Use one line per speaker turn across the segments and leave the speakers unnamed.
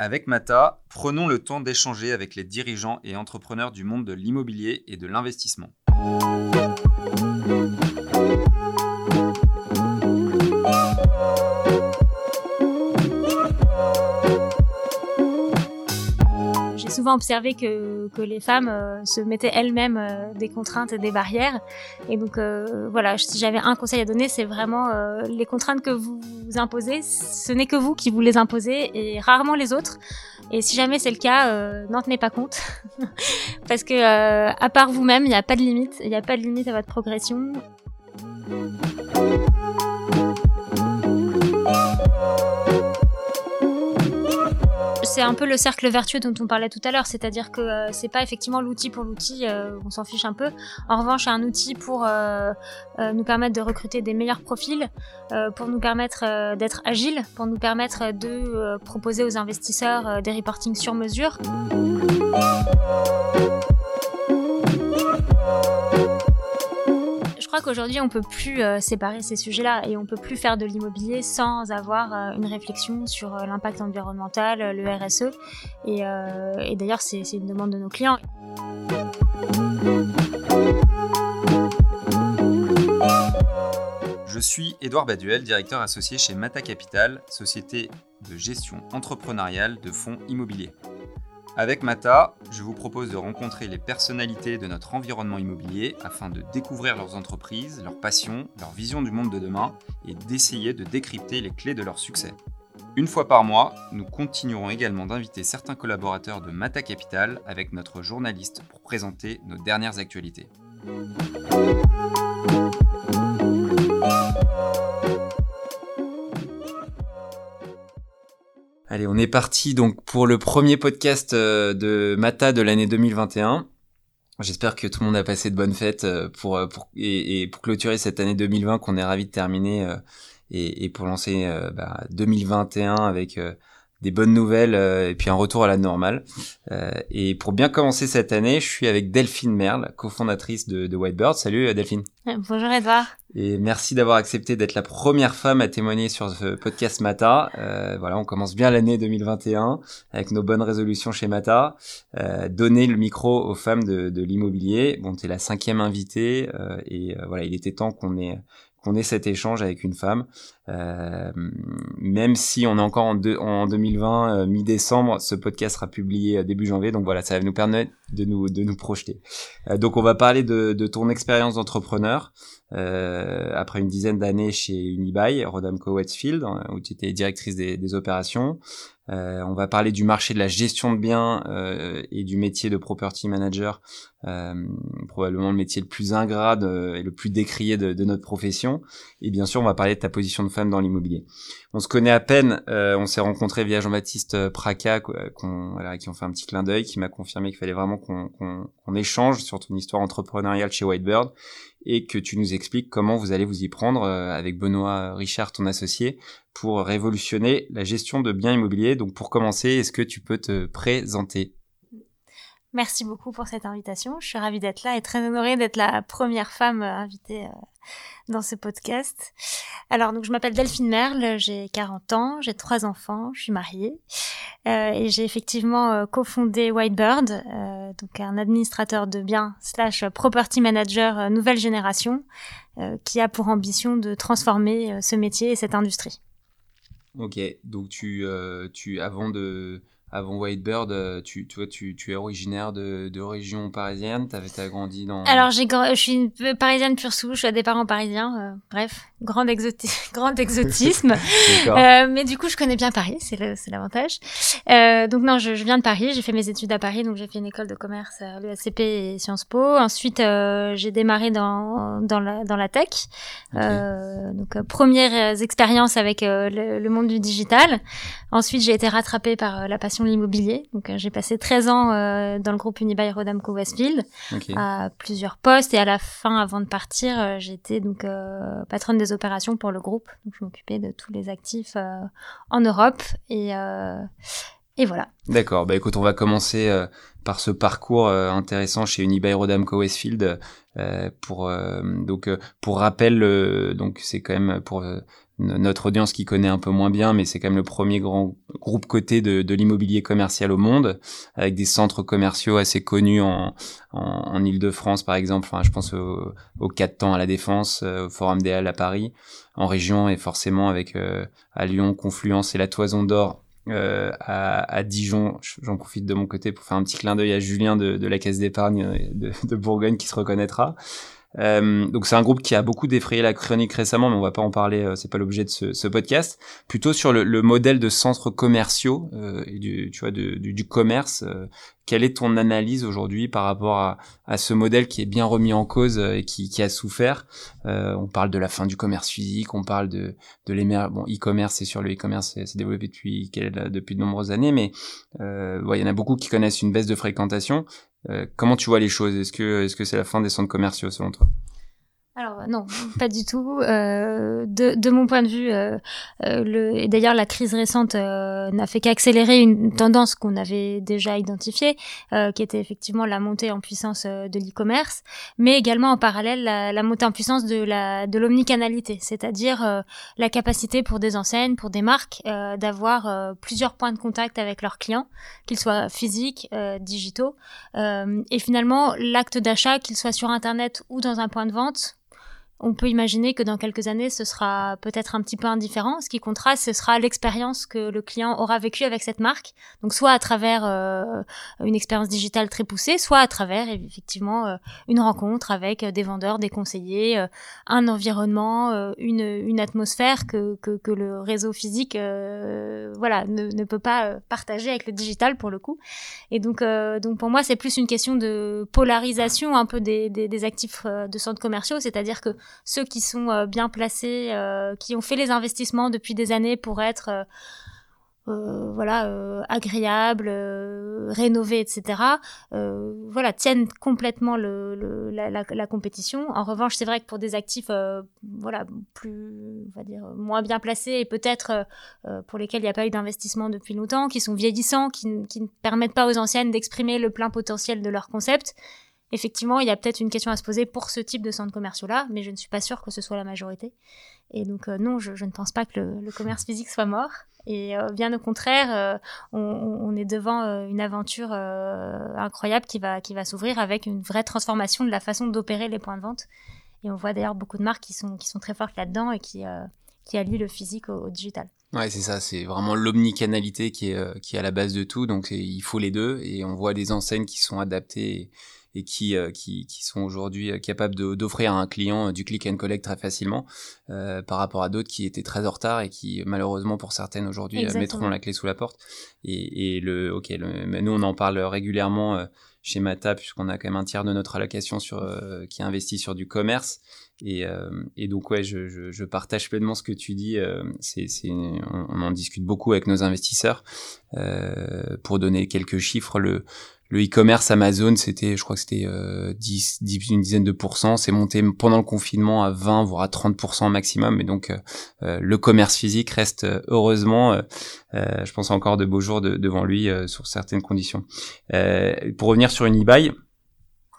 Avec Mata, prenons le temps d'échanger avec les dirigeants et entrepreneurs du monde de l'immobilier et de l'investissement.
souvent observé que, que les femmes euh, se mettaient elles-mêmes euh, des contraintes et des barrières. Et donc euh, voilà, si j'avais un conseil à donner, c'est vraiment les contraintes que vous, imposez, ce n'est que vous qui vous les imposez et rarement les autres. Et si jamais c'est le cas, n'en tenez pas compte. Parce que à part vous-même, il n'y a pas de limite. Il n'y a pas de limite à votre progression c'est un peu le cercle vertueux dont on parlait tout à l'heure, c'est-à-dire que euh, c'est pas effectivement l'outil pour l'outil, euh, on s'en fiche un peu. En revanche, un outil pour euh, nous permettre de recruter des meilleurs profils, pour nous permettre d'être agile, pour nous permettre de proposer aux investisseurs des reportings sur mesure qu'aujourd'hui, on peut plus euh, séparer ces sujets-là et on peut plus faire de l'immobilier sans avoir euh, une réflexion sur euh, l'impact environnemental, le RSE. Et, et d'ailleurs, c'est une demande de nos clients.
Je suis Édouard Baduel, directeur associé chez Mata Capital, société de gestion entrepreneuriale de fonds immobiliers. Avec Mata, je vous propose de rencontrer les personnalités de notre environnement immobilier afin de découvrir leurs entreprises, leurs passions, leur vision du monde de demain et d'essayer de décrypter les clés de leur succès. Une fois par mois, nous continuerons également d'inviter certains collaborateurs de Mata Capital avec notre journaliste pour présenter nos dernières actualités. Allez, on est parti donc pour le premier podcast euh, de Mata de l'année 2021. J'espère que tout le monde a passé de bonnes fêtes euh, pour, euh, pour et, pour clôturer cette année 2020 qu'on est ravi de terminer et, pour lancer bah, 2021 avec des bonnes nouvelles et puis un retour à la normale. et pour bien commencer cette année, je suis avec Delphine Merle, cofondatrice de, de Whitebird. Salut Delphine.
Bonjour Edouard.
Et merci d'avoir accepté d'être la première femme à témoigner sur ce podcast Mata. Euh, voilà, on commence bien l'année 2021 avec nos bonnes résolutions chez Mata. Euh, donner le micro aux femmes de, de l'immobilier. Bon, t'es la cinquième invitée euh, et euh, voilà, il était temps qu'on ait qu'on ait cet échange avec une femme. Euh, même si on est encore en, en 2020, euh, mi-décembre, ce podcast sera publié début janvier. Donc voilà, ça va nous permettre de nous, de nous projeter. Euh, donc on va parler de, de ton expérience d'entrepreneur. Euh, après une dizaine d'années chez Unibail, Rodamco Westfield, où tu étais directrice des, des opérations. Euh, on va parler du marché de la gestion de biens euh, et du métier de property manager, euh, probablement le métier le plus ingrat et le plus décrié de, de, notre profession. Et bien sûr, on va parler de ta position de femme dans l'immobilier. On se connaît à peine, on s'est rencontré via Jean-Baptiste Praca, qu'on, voilà, qui ont fait un petit clin d'œil, qui m'a confirmé qu'il fallait vraiment qu'on, qu'on échange sur ton histoire entrepreneuriale chez Whitebird et que tu nous expliques comment vous allez vous y prendre euh, avec Benoît Richard, ton associé, pour révolutionner la gestion de biens immobiliers. Donc pour commencer, est-ce que tu peux te présenter?
Merci beaucoup pour cette invitation. Je suis ravie d'être là et très honorée d'être la première femme euh, invitée euh, dans ce podcast. Alors, donc, je m'appelle Delphine Merle, j'ai 40 ans, j'ai trois enfants, je suis mariée euh, et j'ai effectivement euh, cofondé Whitebird, donc un administrateur de biens slash property manager nouvelle génération qui a pour ambition de transformer ce métier et cette industrie.
Ok, donc tu, tu avant de avant Whitebird, euh, tu, tu, tu, tu es originaire de, de région parisienne, t'avais as grandi dans...
Alors, j'ai, je suis une parisienne pure souche, des parents parisiens, euh, bref, grand, exoti grand exotisme. euh, mais du coup, je connais bien Paris, c'est, l'avantage. Euh, donc non, je, je, viens de Paris, j'ai fait mes études à Paris, donc j'ai fait une école de commerce à l'ESCP et Sciences Po. Ensuite, euh, j'ai démarré dans, dans, la, dans la tech. Euh, donc, premières expériences avec le, le, monde du digital. Ensuite, j'ai été rattrapée par la passion l'immobilier. Donc euh, j'ai passé 13 ans euh, dans le groupe Unibail Rodamco Westfield à plusieurs postes et à la fin, avant de partir, euh, j'étais donc patronne des opérations pour le groupe. Donc je m'occupais de tous les actifs en Europe et et voilà.
D'accord. Bah écoute, on va commencer par ce parcours intéressant chez Unibail Rodamco Westfield. pour donc pour rappel, donc c'est quand même pour notre audience qui connaît un peu moins bien, mais c'est quand même le premier grand groupe coté de, de l'immobilier commercial au monde, avec des centres commerciaux assez connus en, en, en Ile-de-France par exemple. Enfin, je pense au, au 4 temps à la Défense, au Forum des Halles à Paris, en région et forcément avec à Lyon, Confluence et la Toison d'Or euh, à, à, Dijon. J'en profite de mon côté pour faire un petit clin d'œil à Julien de, de la Caisse d'épargne euh, de, de, Bourgogne qui se reconnaîtra. Euh, donc c'est un groupe qui a beaucoup défrayé la chronique récemment, mais on va pas en parler, euh, c'est pas l'objet de ce, ce, podcast. Plutôt sur le, le, modèle de centres commerciaux euh, et du, tu vois, du, du, commerce. Euh, quelle est ton analyse aujourd'hui par rapport à, à, ce modèle qui est bien remis en cause et qui, qui a souffert? On parle de la fin du commerce physique, on parle de, de l'émergence. Bon, e-commerce, c'est sur le e-commerce, c'est développé depuis depuis de nombreuses années, mais il y en a beaucoup qui connaissent une baisse de fréquentation. Euh, comment tu vois les choses? Est-ce que est-ce que c'est la fin des centres commerciaux selon toi?
Alors non, pas du tout. Euh, de, mon point de vue, euh, euh le, et d'ailleurs la crise récente euh, n'a fait qu'accélérer une tendance qu'on avait déjà identifiée, euh, qui était effectivement la montée en puissance de l'e-commerce, mais également en parallèle la, la, montée en puissance de la de l'omnicanalité, c'est-à-dire la capacité pour des enseignes, pour des marques, d'avoir plusieurs points de contact avec leurs clients, qu'ils soient physiques, digitaux, et finalement l'acte d'achat, qu'il soit sur internet ou dans un point de vente on peut imaginer que dans quelques années, ce sera peut-être un petit peu indifférent. Ce qui comptera, ce sera l'expérience que le client aura vécue avec cette marque. Donc, soit à travers euh, une expérience digitale très poussée, soit à travers effectivement euh, une rencontre avec des vendeurs, des conseillers, euh, un environnement, une, atmosphère que, que, le réseau physique, voilà, ne, peut pas partager avec le digital pour le coup. Et donc, donc pour moi, c'est plus une question de polarisation un peu des, des, des actifs de centres commerciaux, c'est-à-dire que ceux qui sont euh, bien placés, euh, qui ont fait les investissements depuis des années pour être euh, euh, voilà agréables, rénovés, etc. voilà tiennent complètement la, compétition. En revanche, c'est vrai que pour des actifs voilà plus on va dire moins bien placés et peut-être pour lesquels il n'y a pas eu d'investissement depuis longtemps, qui sont vieillissants, qui ne permettent pas aux anciennes d'exprimer le plein potentiel de leur concept effectivement, il y a peut-être une question à se poser pour ce type de centres commerciaux-là, mais je ne suis pas sûre que ce soit la majorité. Et donc, euh, non, je, ne pense pas que le, commerce physique soit mort. Et euh, bien au contraire, euh, on, est devant une aventure incroyable qui va, qui va s'ouvrir avec une vraie transformation de la façon d'opérer les points de vente. Et on voit d'ailleurs beaucoup de marques qui sont, qui sont très fortes là-dedans et qui, qui allient le physique au, digital.
Ouais, c'est ça, c'est vraiment l'omnicanalité qui est, qui est à la base de tout. Donc, il faut les deux. Et on voit des enseignes qui sont adaptées qui, euh, qui, qui sont aujourd'hui euh, capables d'offrir à un client euh, du click and collect très facilement par rapport à d'autres qui étaient très en retard et qui malheureusement pour certaines aujourd'hui mettront la clé sous la porte. Et, et le, ok, le, nous on en parle régulièrement chez Mata puisqu'on a quand même un tiers de notre allocation sur qui est investi sur du commerce. Et, et donc ouais, je, je, je, partage pleinement ce que tu dis. c'est, on, on, en discute beaucoup avec nos investisseurs pour donner quelques chiffres. Le le e-commerce Amazon, c'était, je crois que c'était euh, 10, 10, une dizaine de pourcents. C'est monté pendant le confinement à 20, voire à 30% maximum. Et donc, euh, euh, le commerce physique reste euh, heureusement, je pense encore de beaux jours devant lui sur certaines conditions. pour revenir sur une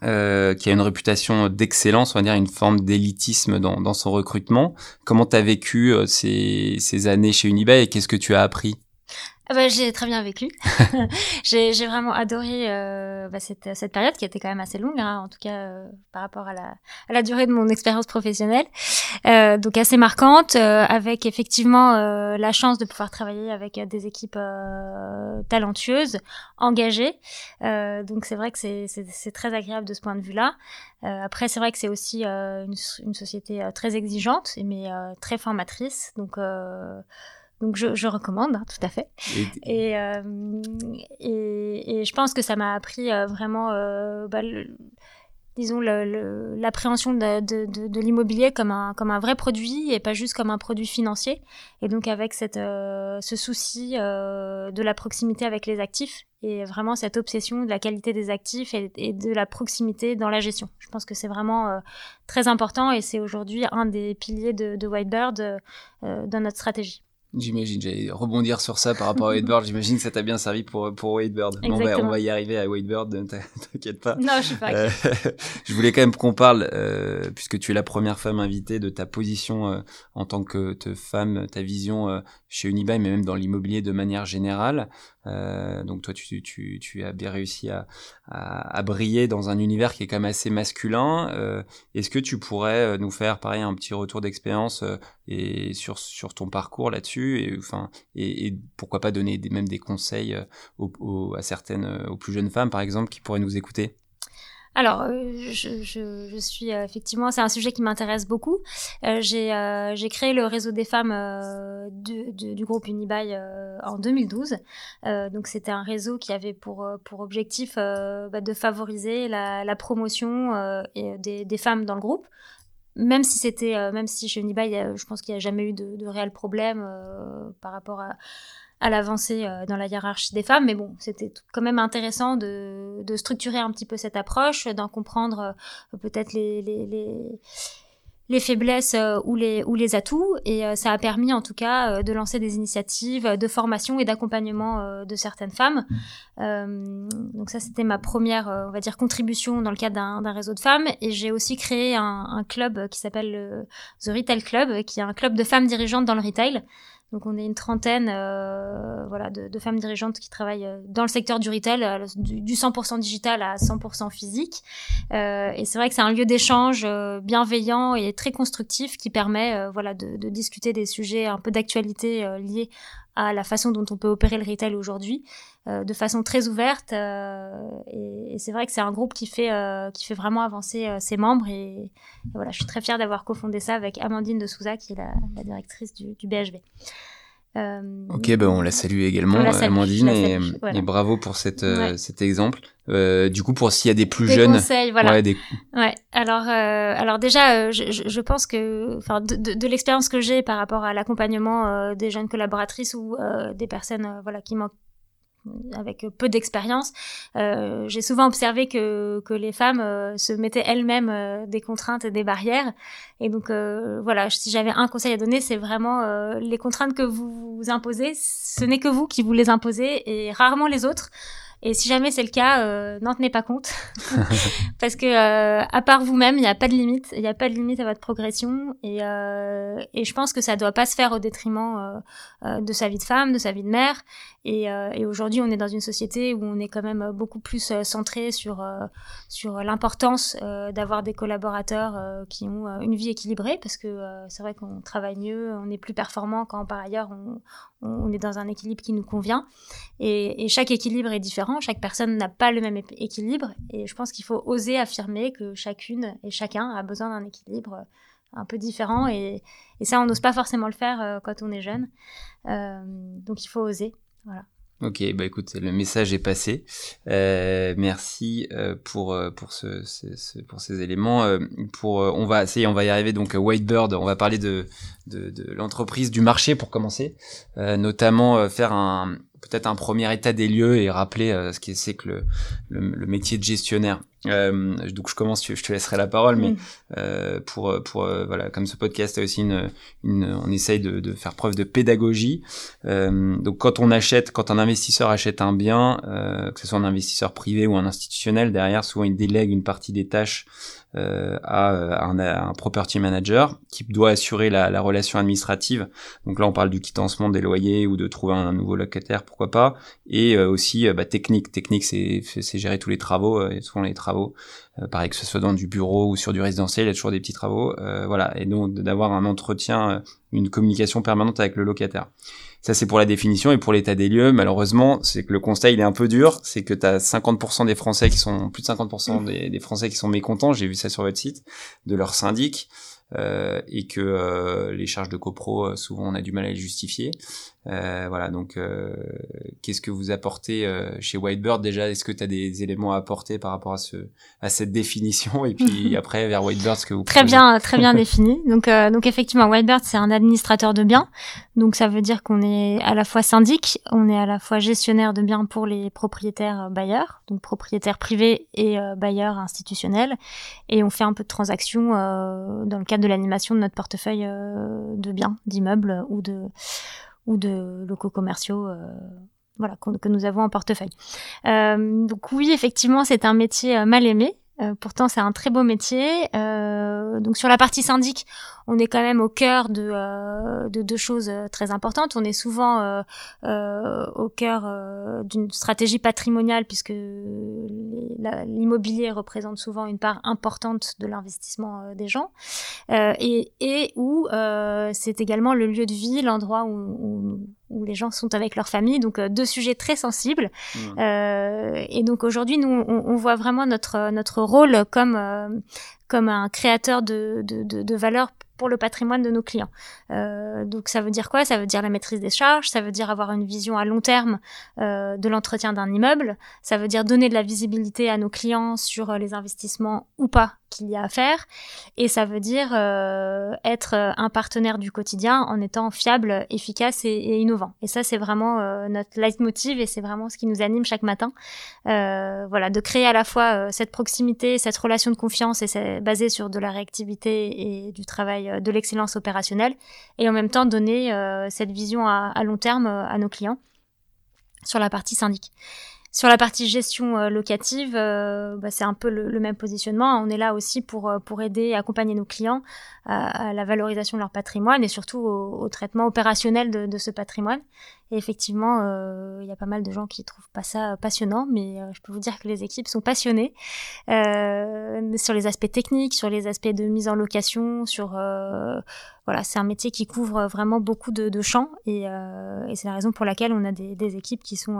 euh, qui a une réputation d'excellence, on va dire une forme d'élitisme dans, son recrutement. Comment tu as vécu ces, ces années chez Unibail et qu'est-ce que tu as appris?
Ah bah, j'ai très bien vécu. j'ai vraiment adoré euh, bah, cette, cette, période qui était quand même assez longue, hein, en tout cas euh, par rapport à la, à la, durée de mon expérience professionnelle. Euh, donc assez marquante, euh, avec effectivement euh, la chance de pouvoir travailler avec des équipes talentueuses, engagées. donc c'est vrai que c'est très agréable de ce point de vue-là. après c'est vrai que c'est aussi une, une, société très exigeante, mais très formatrice. Donc donc je, je recommande, hein, tout à fait. Et, euh, et, et, je pense que ça m'a appris euh, vraiment, euh, bah, disons, l'appréhension de, de, de, de l'immobilier comme un, comme un vrai produit et pas juste comme un produit financier. Et donc avec cette, ce souci de la proximité avec les actifs et vraiment cette obsession de la qualité des actifs et, et de la proximité dans la gestion. Je pense que c'est vraiment très important et c'est aujourd'hui un des piliers de, de Whitebird dans notre stratégie.
J'imagine, j'allais rebondir sur ça par rapport à Whitebird. J'imagine que ça t'a bien servi pour, pour Whitebird. on, va, on va y arriver à Whitebird, t'inquiète pas.
Non, je suis pas. Euh,
je voulais quand même qu'on parle, euh, puisque tu es la première femme invitée, de ta position euh, en tant que femme, ta vision euh, chez Unibail, mais même dans l'immobilier de manière générale. Euh, donc toi, tu, as bien réussi à, briller dans un univers qui est quand même assez masculin. Euh, Est-ce que tu pourrais nous faire, pareil, un petit retour d'expérience et sur, ton parcours là-dessus et, enfin, et, pourquoi pas donner même des conseils aux, à certaines, aux plus jeunes femmes, par exemple, qui pourraient nous écouter?
Alors, euh, je, suis euh, effectivement, c'est un sujet qui m'intéresse beaucoup. Euh, j'ai créé le réseau des femmes du, groupe Unibail en 2012. donc, c'était un réseau qui avait pour, objectif bah, de favoriser la, promotion des, femmes dans le groupe même si c'était même si chez Unibail je pense qu'il n'y a jamais eu de, de réel problème par rapport à, à l'avancée euh, dans la hiérarchie des femmes. Mais bon, c'était quand même intéressant de, de, structurer un petit peu cette approche, d'en comprendre euh, peut-être les, les, les, les, faiblesses euh, ou, les, ou les atouts. Et ça a permis en tout cas de lancer des initiatives de formation et d'accompagnement de certaines femmes. donc ça, c'était ma première, on va dire, contribution dans le cadre d'un réseau de femmes. Et j'ai aussi créé un, un club qui s'appelle The Retail Club, qui est un club de femmes dirigeantes dans le retail. Donc on est une trentaine euh, voilà, de, de, femmes dirigeantes qui travaillent euh, dans le secteur du retail, euh, du, du 100% digital à 100% physique. Euh, et c'est vrai que c'est un lieu d'échange euh, bienveillant et très constructif qui permet voilà, de, de, discuter des sujets un peu d'actualité liés à la façon dont on peut opérer le retail aujourd'hui, euh, de façon très ouverte. Euh, et, et c'est vrai que c'est un groupe qui fait, euh, qui fait vraiment avancer ses membres. Et, et, voilà, je suis très fière d'avoir cofondé ça avec Amandine de Souza, qui est la, la directrice du, du BHV.
Euh, ok, ben on la salue également, Amandine, et, et, bravo pour cette, ouais. cet exemple. Euh, du coup, pour s'il y a des plus
des
jeunes,
conseils, voilà.
Ouais, des...
ouais. Alors, euh, alors déjà, je, je, pense que, enfin, de, de, de l'expérience que j'ai par rapport à l'accompagnement des jeunes collaboratrices ou des personnes, voilà, qui manquent avec peu d'expérience, euh, j'ai souvent observé que, que les femmes euh, se mettaient elles-mêmes euh, des contraintes et des barrières. Et donc euh, voilà, si j'avais un conseil à donner, c'est vraiment euh, les contraintes que vous, vous imposez, ce n'est que vous qui vous les imposez et rarement les autres. Et si jamais c'est le cas, euh, n'en tenez pas compte. Parce que euh, à part vous-même, il n'y a pas de limite. Il n'y a pas de limite à votre progression. Et, euh, et je pense que ça ne doit pas se faire au détriment euh, euh, de sa vie de femme, de sa vie de mère. Et, euh, et aujourd'hui, on est dans une société où on est quand même beaucoup plus centré sur, sur l'importance d'avoir des collaborateurs qui ont une vie équilibrée. Parce que c'est vrai qu'on travaille mieux, on est plus performant quand par ailleurs on, on est dans un équilibre qui nous convient. Et, et chaque équilibre est différent chaque personne n'a pas le même équilibre et je pense qu'il faut oser affirmer que chacune et chacun a besoin d'un équilibre euh, un peu différent et, et ça on n'ose pas forcément le faire euh, quand on est jeune. Euh, donc il faut oser. Voilà.
Ok, bah écoute, le message est passé. Euh, merci euh, pour pour ce, ce, ce, pour ces éléments. Euh, pour on va essayer, on va y arriver. Donc Whitebird, on va parler de de, de l'entreprise, du marché pour commencer, notamment faire un peut-être un premier état des lieux et rappeler euh, ce que c'est que le, le, le, métier de gestionnaire. Euh, donc je commence, je te laisserai la parole, mais mm. euh, pour pour euh, voilà, comme ce podcast a aussi une, une on essaye de, de, faire preuve de pédagogie. Euh, donc quand on achète, quand un investisseur achète un bien, que ce soit un investisseur privé ou un institutionnel, derrière souvent il délègue une partie des tâches euh, à, un, un, property manager qui doit assurer la, la, relation administrative. Donc là, on parle du quittancement des loyers ou de trouver un, nouveau locataire, pourquoi pas. Et euh, aussi euh, bah, technique. Technique, c'est gérer tous les travaux, et souvent les travaux. pareil que ce soit dans du bureau ou sur du résidentiel, il y a toujours des petits travaux. voilà. Et donc d'avoir un entretien, une communication permanente avec le locataire. Ça, c'est pour la définition et pour l'état des lieux. Malheureusement, c'est que le constat, il est un peu dur. C'est que tu as 50% des Français qui sont, plus de 50% des, des, Français qui sont mécontents. J'ai vu ça sur votre site, de leur syndic. Euh, et que euh, les charges de copro, euh, souvent, on a du mal à les justifier. Euh, voilà, donc euh, qu'est-ce que vous apportez euh, chez Whitebird? Déjà Est-ce que tu as des éléments à apporter par rapport à ce à cette définition? Et puis après vers Whitebird ce que vous
Très bien, très bien défini. Donc donc effectivement Whitebird c'est un administrateur de biens. Donc ça veut dire qu'on est à la fois syndic, on est à la fois gestionnaire de biens pour les propriétaires bailleurs, donc propriétaires privés et bailleurs institutionnels et on fait un peu de transactions dans le cadre de l'animation de notre portefeuille de biens, d'immeubles ou de ou de locaux commerciaux voilà, que nous avons en portefeuille. donc oui, effectivement, c'est un métier mal aimé. pourtant, c'est un très beau métier. donc sur la partie syndic, on est quand même au cœur de, euh, de deux choses euh, très importantes. On est souvent euh, euh au cœur euh, d'une stratégie patrimoniale puisque l'immobilier représente souvent une part importante de l'investissement des gens et, et où c'est également le lieu de vie, l'endroit où, où, où, les gens sont avec leur famille. Donc deux sujets très sensibles. Mmh. et donc aujourd'hui, nous, on, on, voit vraiment notre, notre rôle comme, comme un créateur de, de, de, de valeur pour le patrimoine de nos clients. Euh, donc ça veut dire quoi? Ça veut dire la maîtrise des charges, ça veut dire avoir une vision à long terme euh, de l'entretien d'un immeuble, ça veut dire donner de la visibilité à nos clients sur euh, les investissements ou pas qu'il y a à faire, et ça veut dire euh, être euh, un partenaire du quotidien en étant fiable, efficace et, innovant. Et ça c'est vraiment euh, notre leitmotiv et c'est vraiment ce qui nous anime chaque matin. voilà, de créer à la fois cette proximité, cette relation de confiance et c'est basé sur de la réactivité et du travail de l'excellence opérationnelle, et en même temps donner cette vision à, à long terme à nos clients sur la partie syndic. Sur la partie gestion euh, locative, euh, bah, c'est un peu le, même positionnement. On est là aussi pour, euh, pour aider accompagner nos clients à, la valorisation de leur patrimoine et surtout au, traitement opérationnel de, de, ce patrimoine. Et effectivement, il y a pas mal de gens qui trouvent pas ça passionnant, mais je peux vous dire que les équipes sont passionnées sur les aspects techniques, sur les aspects de mise en location, sur voilà, c'est un métier qui couvre vraiment beaucoup de, de champs et, et c'est la raison pour laquelle on a des, des équipes qui sont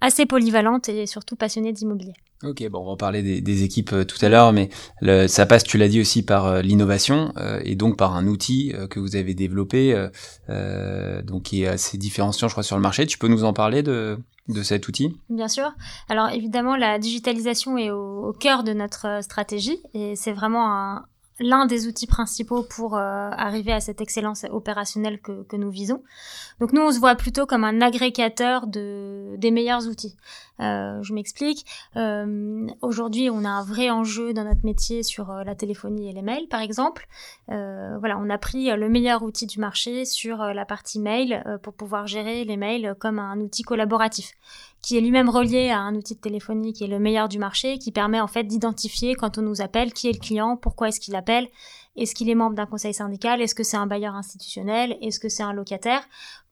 assez polyvalente et surtout passionnée d'immobilier.
Ok, bon, on va en parler des, des équipes euh, tout à l'heure, mais le, ça passe, tu l'as dit aussi, par euh, l'innovation euh, et donc par un outil que vous avez développé, donc qui est assez différenciant, je crois, sur le marché. Tu peux nous en parler de, de cet outil?
Bien sûr. Alors évidemment, la digitalisation est au, au cœur de notre stratégie et c'est vraiment un, l'un des outils principaux pour euh, arriver à cette excellence opérationnelle que, que, nous visons. Donc nous, on se voit plutôt comme un agrégateur de, des meilleurs outils. Euh, je m'explique. Euh, Aujourd'hui, on a un vrai enjeu dans notre métier sur euh, la téléphonie et les mails, par exemple. Euh, voilà, on a pris le meilleur outil du marché sur la partie mail pour pouvoir gérer les mails comme un outil collaboratif qui est lui-même relié à un outil de téléphonie qui est le meilleur du marché, qui permet en fait d'identifier quand on nous appelle qui est le client, pourquoi est-ce qu'il appelle, est-ce qu'il est membre d'un conseil syndical? Est-ce que c'est un bailleur institutionnel? Est-ce que c'est un locataire?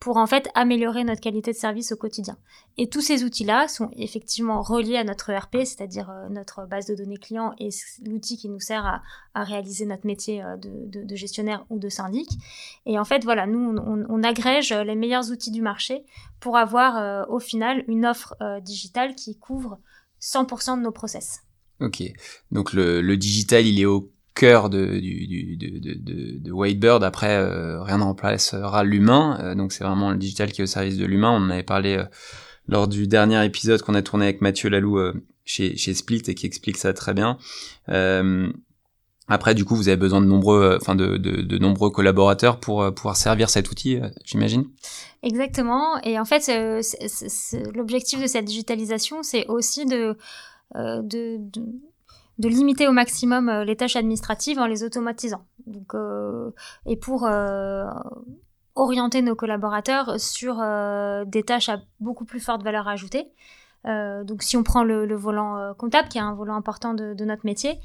Pour en fait améliorer notre qualité de service au quotidien. Et tous ces outils-là sont effectivement reliés à notre ERP, c'est-à-dire euh, notre base de données client et l'outil qui nous sert à, réaliser notre métier euh, de, gestionnaire ou de syndic. Et en fait, voilà, nous, on, on agrège les meilleurs outils du marché pour avoir euh, au final une offre digitale qui couvre 100% de nos process.
Ok, donc le digital, il est au cœur de, du, de, de, de, Whitebird. Après, euh, rien ne remplacera l'humain. Euh, donc c'est vraiment le digital qui est au service de l'humain. On en avait parlé euh, lors du dernier épisode qu'on a tourné avec Mathieu Lalou chez, chez Split et qui explique ça très bien. après, du coup, vous avez besoin de nombreux, enfin de, de, nombreux collaborateurs pour pouvoir servir cet outil, j'imagine.
Exactement. Et en fait, l'objectif de cette digitalisation, c'est aussi de, de de limiter au maximum euh, les tâches administratives en les automatisant. Donc, euh, et pour euh, orienter nos collaborateurs sur des tâches à beaucoup plus forte valeur ajoutée. donc si on prend le, volant comptable, qui est un volant important de, notre métier,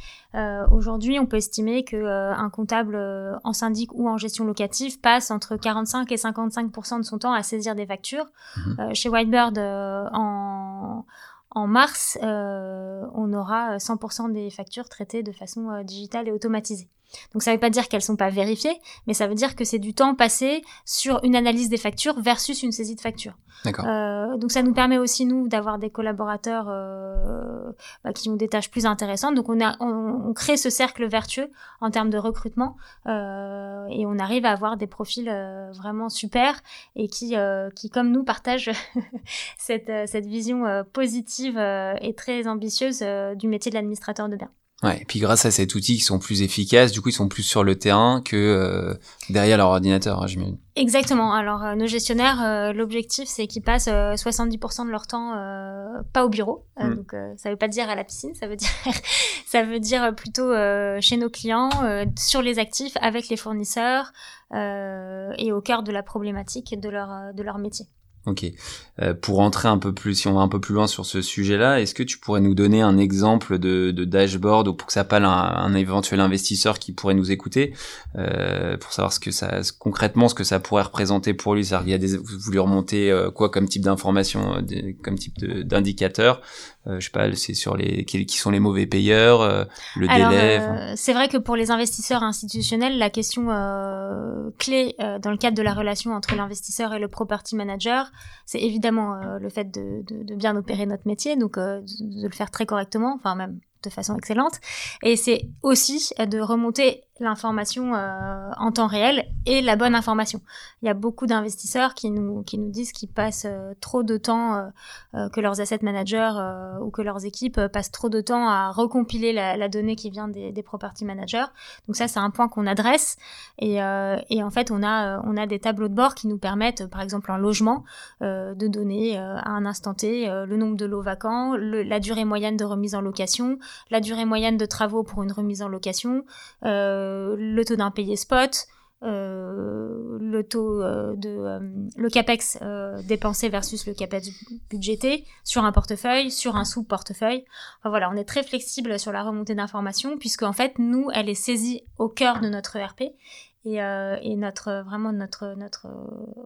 aujourd'hui on peut estimer que un comptable en syndic ou en gestion locative passe entre 45 et 55% de son temps à saisir des factures. Mmh. chez Whitebird, en en mars, euh, on aura 100% des factures traitées de façon euh, digitale et automatisée. Donc ça ne veut pas dire qu'elles sont pas vérifiées, mais ça veut dire que c'est du temps passé sur une analyse des factures versus une saisie de facture. Euh, donc ça nous permet aussi nous d'avoir des collaborateurs euh, bah, qui ont des tâches plus intéressantes. Donc on, a, on, crée ce cercle vertueux en termes de recrutement euh, et on arrive à avoir des profils euh, vraiment super et qui, euh, qui comme nous partagent cette, cette vision positive et très ambitieuse du métier de l'administrateur de biens.
Ouais, et puis grâce à cet outil, ils sont plus efficaces, du coup, ils sont plus sur le terrain que euh, derrière leur ordinateur, hein, j'imagine.
Exactement. Alors, euh, nos gestionnaires, euh, l'objectif, c'est qu'ils passent 70% de leur temps pas au bureau. Mm. Donc, ça veut pas dire à la piscine, ça veut dire, ça veut dire plutôt chez nos clients, sur les actifs, avec les fournisseurs et au cœur de la problématique de leur de leur métier.
Ok. Euh, pour entrer un peu plus, si on va un peu plus loin sur ce sujet-là, est-ce que tu pourrais nous donner un exemple de, de dashboard ou pour que ça parle un, un, éventuel investisseur qui pourrait nous écouter euh, pour savoir ce que ça, concrètement, ce que ça pourrait représenter pour lui? C'est-à-dire, il y a des, vous lui remontez euh, quoi comme type d'information, euh, comme type d'indicateur? Euh, je sais pas, c'est sur les qui, sont les mauvais payeurs, euh, le délai.
Euh, c'est vrai que pour les investisseurs institutionnels, la question clé dans le cadre de la relation entre l'investisseur et le property manager, c'est évidemment le fait de, bien opérer notre métier, donc de, de le faire très correctement, enfin même de façon excellente. Et c'est aussi de remonter l'information euh, en temps réel et la bonne information. Il y a beaucoup d'investisseurs qui nous, qui nous disent qu'ils passent euh, trop de temps, euh, que leurs asset managers ou que leurs équipes passent trop de temps à recompiler la, donnée qui vient des, property managers. Donc ça, c'est un point qu'on adresse. Et, et, en fait, on a, on a des tableaux de bord qui nous permettent, par exemple, en logement, de donner à un instant T le nombre de lots vacants, la durée moyenne de remise en location, la durée moyenne de travaux pour une remise en location, le taux d'impayé spot, euh, le taux euh, de le capex dépensé versus le capex budgété sur un portefeuille, sur un sous-portefeuille. Enfin, voilà, on est très flexible sur la remontée d'informations puisque en fait nous, elle est saisie au cœur de notre ERP et, notre vraiment notre notre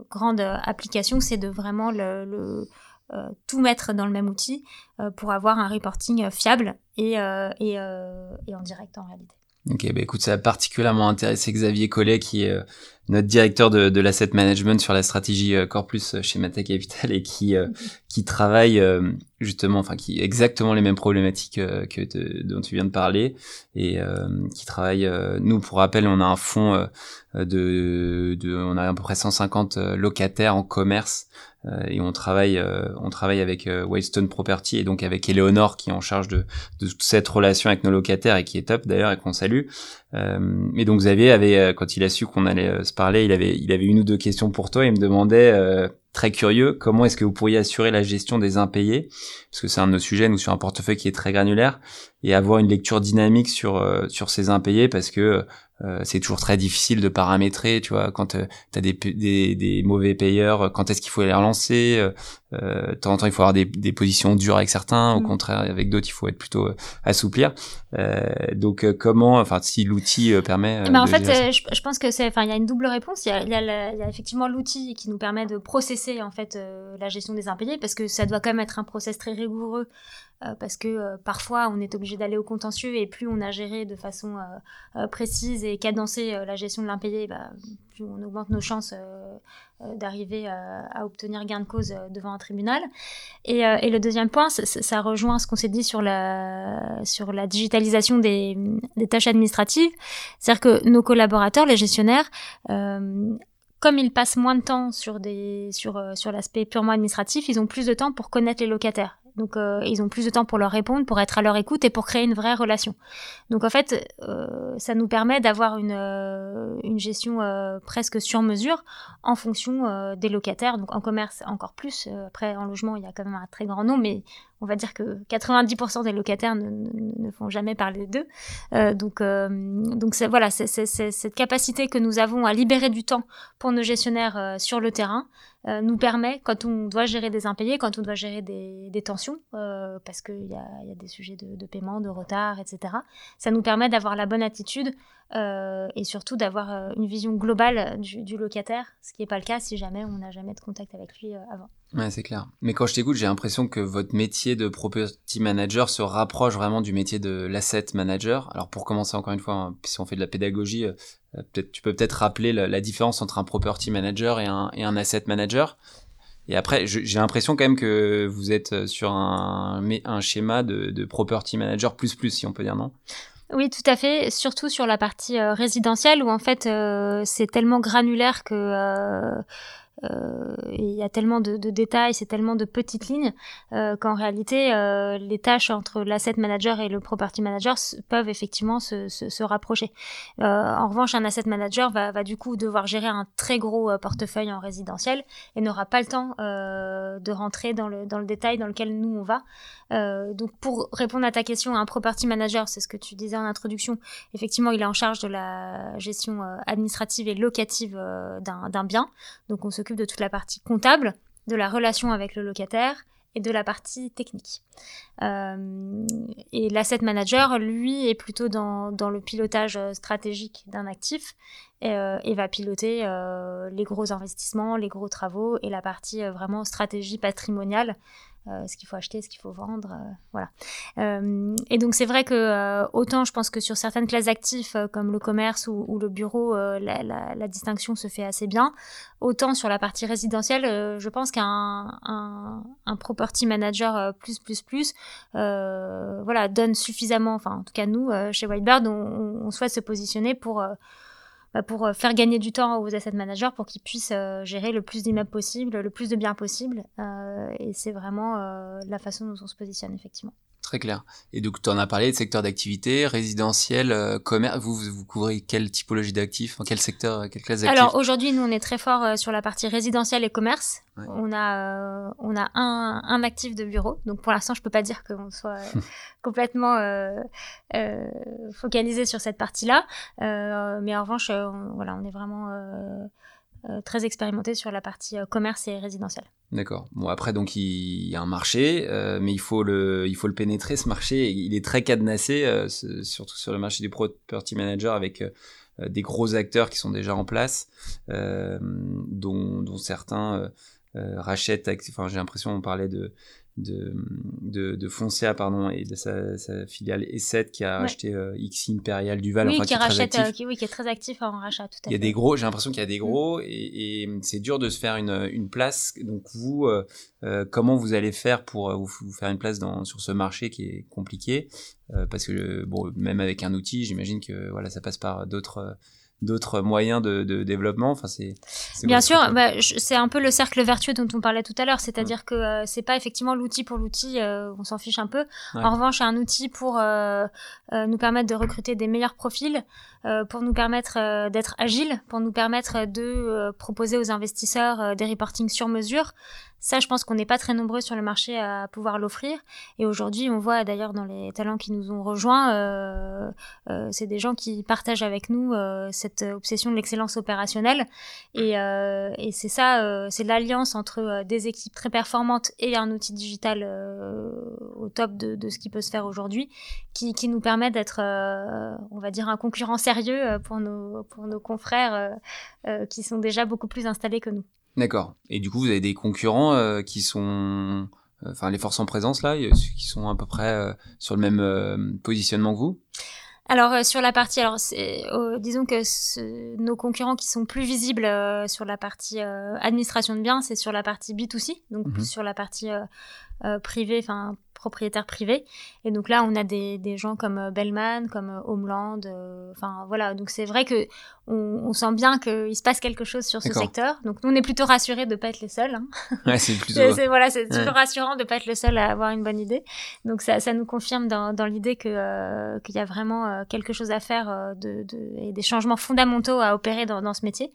grande application, c'est de vraiment le, tout mettre dans le même outil pour avoir un reporting fiable et, et en direct en réalité.
Ok, bah écoute, ça a particulièrement intéressé Xavier Collet, qui est euh, notre directeur de, de l'asset management sur la stratégie euh, Corpus euh, chez Mata Capital et qui qui travaille justement, enfin qui exactement les mêmes problématiques que dont tu viens de parler et qui travaille. nous, pour rappel, on a un fonds de, de, on a à peu près 150 locataires en commerce euh, et on travaille euh, on travaille avec euh, Waystone Property et donc avec Eleonore qui est en charge de, de toute cette relation avec nos locataires et qui est top d'ailleurs et qu'on salue. et donc Xavier avait quand il a su qu'on allait se parler, il avait il avait une ou deux questions pour toi. Il me demandait très curieux, comment est-ce que vous pourriez assurer la gestion des impayés? Parce que c'est un de nos sujets, nous, sur un portefeuille qui est très granulaire, et avoir une lecture dynamique sur, sur ces impayés, parce que euh, c'est toujours très difficile de paramétrer, tu vois, quand euh, tu as des, des, des, mauvais payeurs, quand est-ce qu'il faut les relancer euh, euh, de temps en temps, il faut avoir des, des positions dures avec certains, au mm. contraire, avec d'autres, il faut être plutôt assouplir. donc, comment, enfin, si l'outil permet...
Eh ben, en fait, je, je, pense que c'est, enfin, il y a une double réponse. Il y a, y a, y a effectivement l'outil qui nous permet de processer, en fait, la gestion des impayés, parce que ça doit quand même être un process très rigoureux euh, parce que euh, parfois on est obligé d'aller au contentieux et plus on a géré de façon euh, précise et cadencée la gestion de l'impayé, bah, plus on augmente nos chances d'arriver à obtenir gain de cause devant un tribunal. Et, le deuxième point, ça rejoint ce qu'on s'est dit sur la, sur la digitalisation des, tâches administratives. C'est-à-dire que nos collaborateurs, les gestionnaires, comme ils passent moins de temps sur sur l'aspect purement administratif, ils ont plus de temps pour connaître les locataires. Donc euh, ils ont plus de temps pour leur répondre, pour être à leur écoute et pour créer une vraie relation. Donc en fait, euh, ça nous permet d'avoir une, euh, une gestion presque sur mesure en fonction des locataires. Donc en commerce encore plus. après en logement, il y a quand même un très grand nombre, mais on va dire que 90% des locataires ne, ne, font jamais parler d'eux. Euh, donc, euh, donc voilà, c'est, cette capacité que nous avons à libérer du temps pour nos gestionnaires euh, sur le terrain nous permet, quand on doit gérer des impayés, quand on doit gérer des, tensions, parce qu'il y a, y a des sujets de, paiement, de retard, etc., ça nous permet d'avoir la bonne attitude et surtout d'avoir une vision globale du, locataire, ce qui n'est pas le cas si jamais on n'a jamais de contact avec lui avant.
Ouais, c'est clair. Mais quand je t'écoute, j'ai l'impression que votre métier de property manager se rapproche vraiment du métier de l'asset manager. Alors pour commencer encore une fois, hein, si on fait de la pédagogie, euh, peut-être tu peux peut-être rappeler la, différence entre un property manager et un, et un asset manager. Et après, j'ai l'impression quand même que vous êtes sur un, un schéma de, property manager plus plus, si on peut dire non?
Oui, tout à fait. Surtout sur la partie euh, résidentielle où en fait euh, c'est tellement granulaire que euh, il y a tellement de, de détails, c'est tellement de petites lignes euh, qu'en réalité, euh, les tâches entre l'asset manager et le property manager peuvent effectivement se, se, se rapprocher. en revanche, un asset manager va, va, du coup devoir gérer un très gros portefeuille en résidentiel et n'aura pas le temps de rentrer dans le, dans le détail dans lequel nous on va. Donc pour répondre à ta question, un property manager, c'est ce que tu disais en introduction, effectivement, il est en charge de la gestion administrative et locative d'un bien. Donc on s'occupe de toute la partie comptable, de la relation avec le locataire et de la partie technique. Euh, et l'asset manager, lui, est plutôt dans, le pilotage euh, stratégique d'un actif euh, et, va piloter les gros investissements, les gros travaux et la partie vraiment stratégie patrimoniale euh, ce qu'il faut acheter, ce qu'il faut vendre, euh, voilà. Euh, et donc c'est vrai que autant je pense que sur certaines classes d'actifs comme le commerce ou, le bureau, la, la, la, distinction se fait assez bien, autant sur la partie résidentielle, je pense qu'un un, un, property manager plus plus plus, voilà, donne suffisamment, enfin en tout cas nous chez Whitebird, on, on souhaite se positionner pour pour euh, faire gagner du temps aux asset managers pour qu'ils puissent euh, gérer le plus d'immeubles possible, le plus de biens possible. Euh, et c'est vraiment la façon dont on se positionne, effectivement.
Très clair. Et donc, tu en as parlé de secteur d'activité, résidentiel, euh, commerce. Vous, vous, couvrez quelle typologie d'actifs, quel secteur, quelle classe d'actifs?
Alors aujourd'hui, nous, on est très fort euh, sur la partie résidentielle et commerce. On a, euh, on a un, un, actif de bureau. Donc pour l'instant, je peux pas dire qu'on soit complètement focalisé sur cette partie-là. mais en revanche, on, voilà, on est vraiment euh, très expérimenté sur la partie euh, commerce et résidentiel.
D'accord. Bon après donc il y a un marché, euh, mais il faut le il faut le pénétrer ce marché. il est très cadenassé, surtout sur le marché du property manager avec des gros acteurs qui sont déjà en place, dont, dont, certains rachètent. Enfin j'ai l'impression on parlait de de, de, de Foncia pardon et de sa, sa filiale E7 qui a acheté euh, X Imperial Duval
oui,
enfin,
qui, qui, rachète, euh, qui, oui, qui est très actif en rachat tout à
il y a des gros j'ai l'impression qu'il y a des mm. gros et, et c'est dur de se faire une, une place. Donc vous euh, euh comment vous allez faire pour vous, vous, faire une place dans sur ce marché qui est compliqué? Parce que bon même avec un outil j'imagine que voilà ça passe par d'autres d'autres moyens de, de, développement. Enfin c'est
bien sûr bah, c'est un peu le cercle vertueux dont on parlait tout à l'heure. C'est-à-dire que euh, c'est pas effectivement l'outil pour l'outil euh, on s'en fiche un peu. En revanche un outil pour euh, nous permettre de recruter des meilleurs profils pour nous permettre d'être agile pour nous permettre de proposer aux investisseurs des reportings sur mesure ça, je pense qu'on n'est pas très nombreux sur le marché à pouvoir l'offrir. Et aujourd'hui, on voit d'ailleurs dans les talents qui nous ont rejoints, euh, euh, c'est des gens qui partagent avec nous euh, cette obsession de l'excellence opérationnelle. Et, euh, et c'est ça, euh, c'est l'alliance entre euh, des équipes très performantes et un outil digital au top de, de, ce qui peut se faire aujourd'hui, qui, qui nous permet d'être, on va dire, un concurrent sérieux pour nos, pour nos confrères qui sont déjà beaucoup plus installés que nous.
D'accord. Et du coup, vous avez des concurrents euh, qui sont, euh, enfin, les forces en présence là, qui sont à peu près euh, sur le même positionnement que vous?
Alors sur la partie, alors disons que nos concurrents qui sont plus visibles sur la partie administration de biens, c'est sur la partie B2C, donc plus mhm. sur la partie privée, enfin propriétaires privés. Et donc là, on a des, des gens comme euh, Bellman, comme euh, Homeland. Euh, enfin voilà, donc c'est vrai que on, sent bien qu'il se passe quelque chose sur ce secteur. Donc nous, on est plutôt rassurés de pas être les seuls. Hein.
Ouais, c'est plutôt.
voilà, c'est toujours rassurant de pas être le seul à avoir une bonne idée. Donc ça, ça nous confirme dans, dans l'idée que qu'il y a vraiment quelque chose à faire de, de, et des changements fondamentaux à opérer dans, dans ce métier.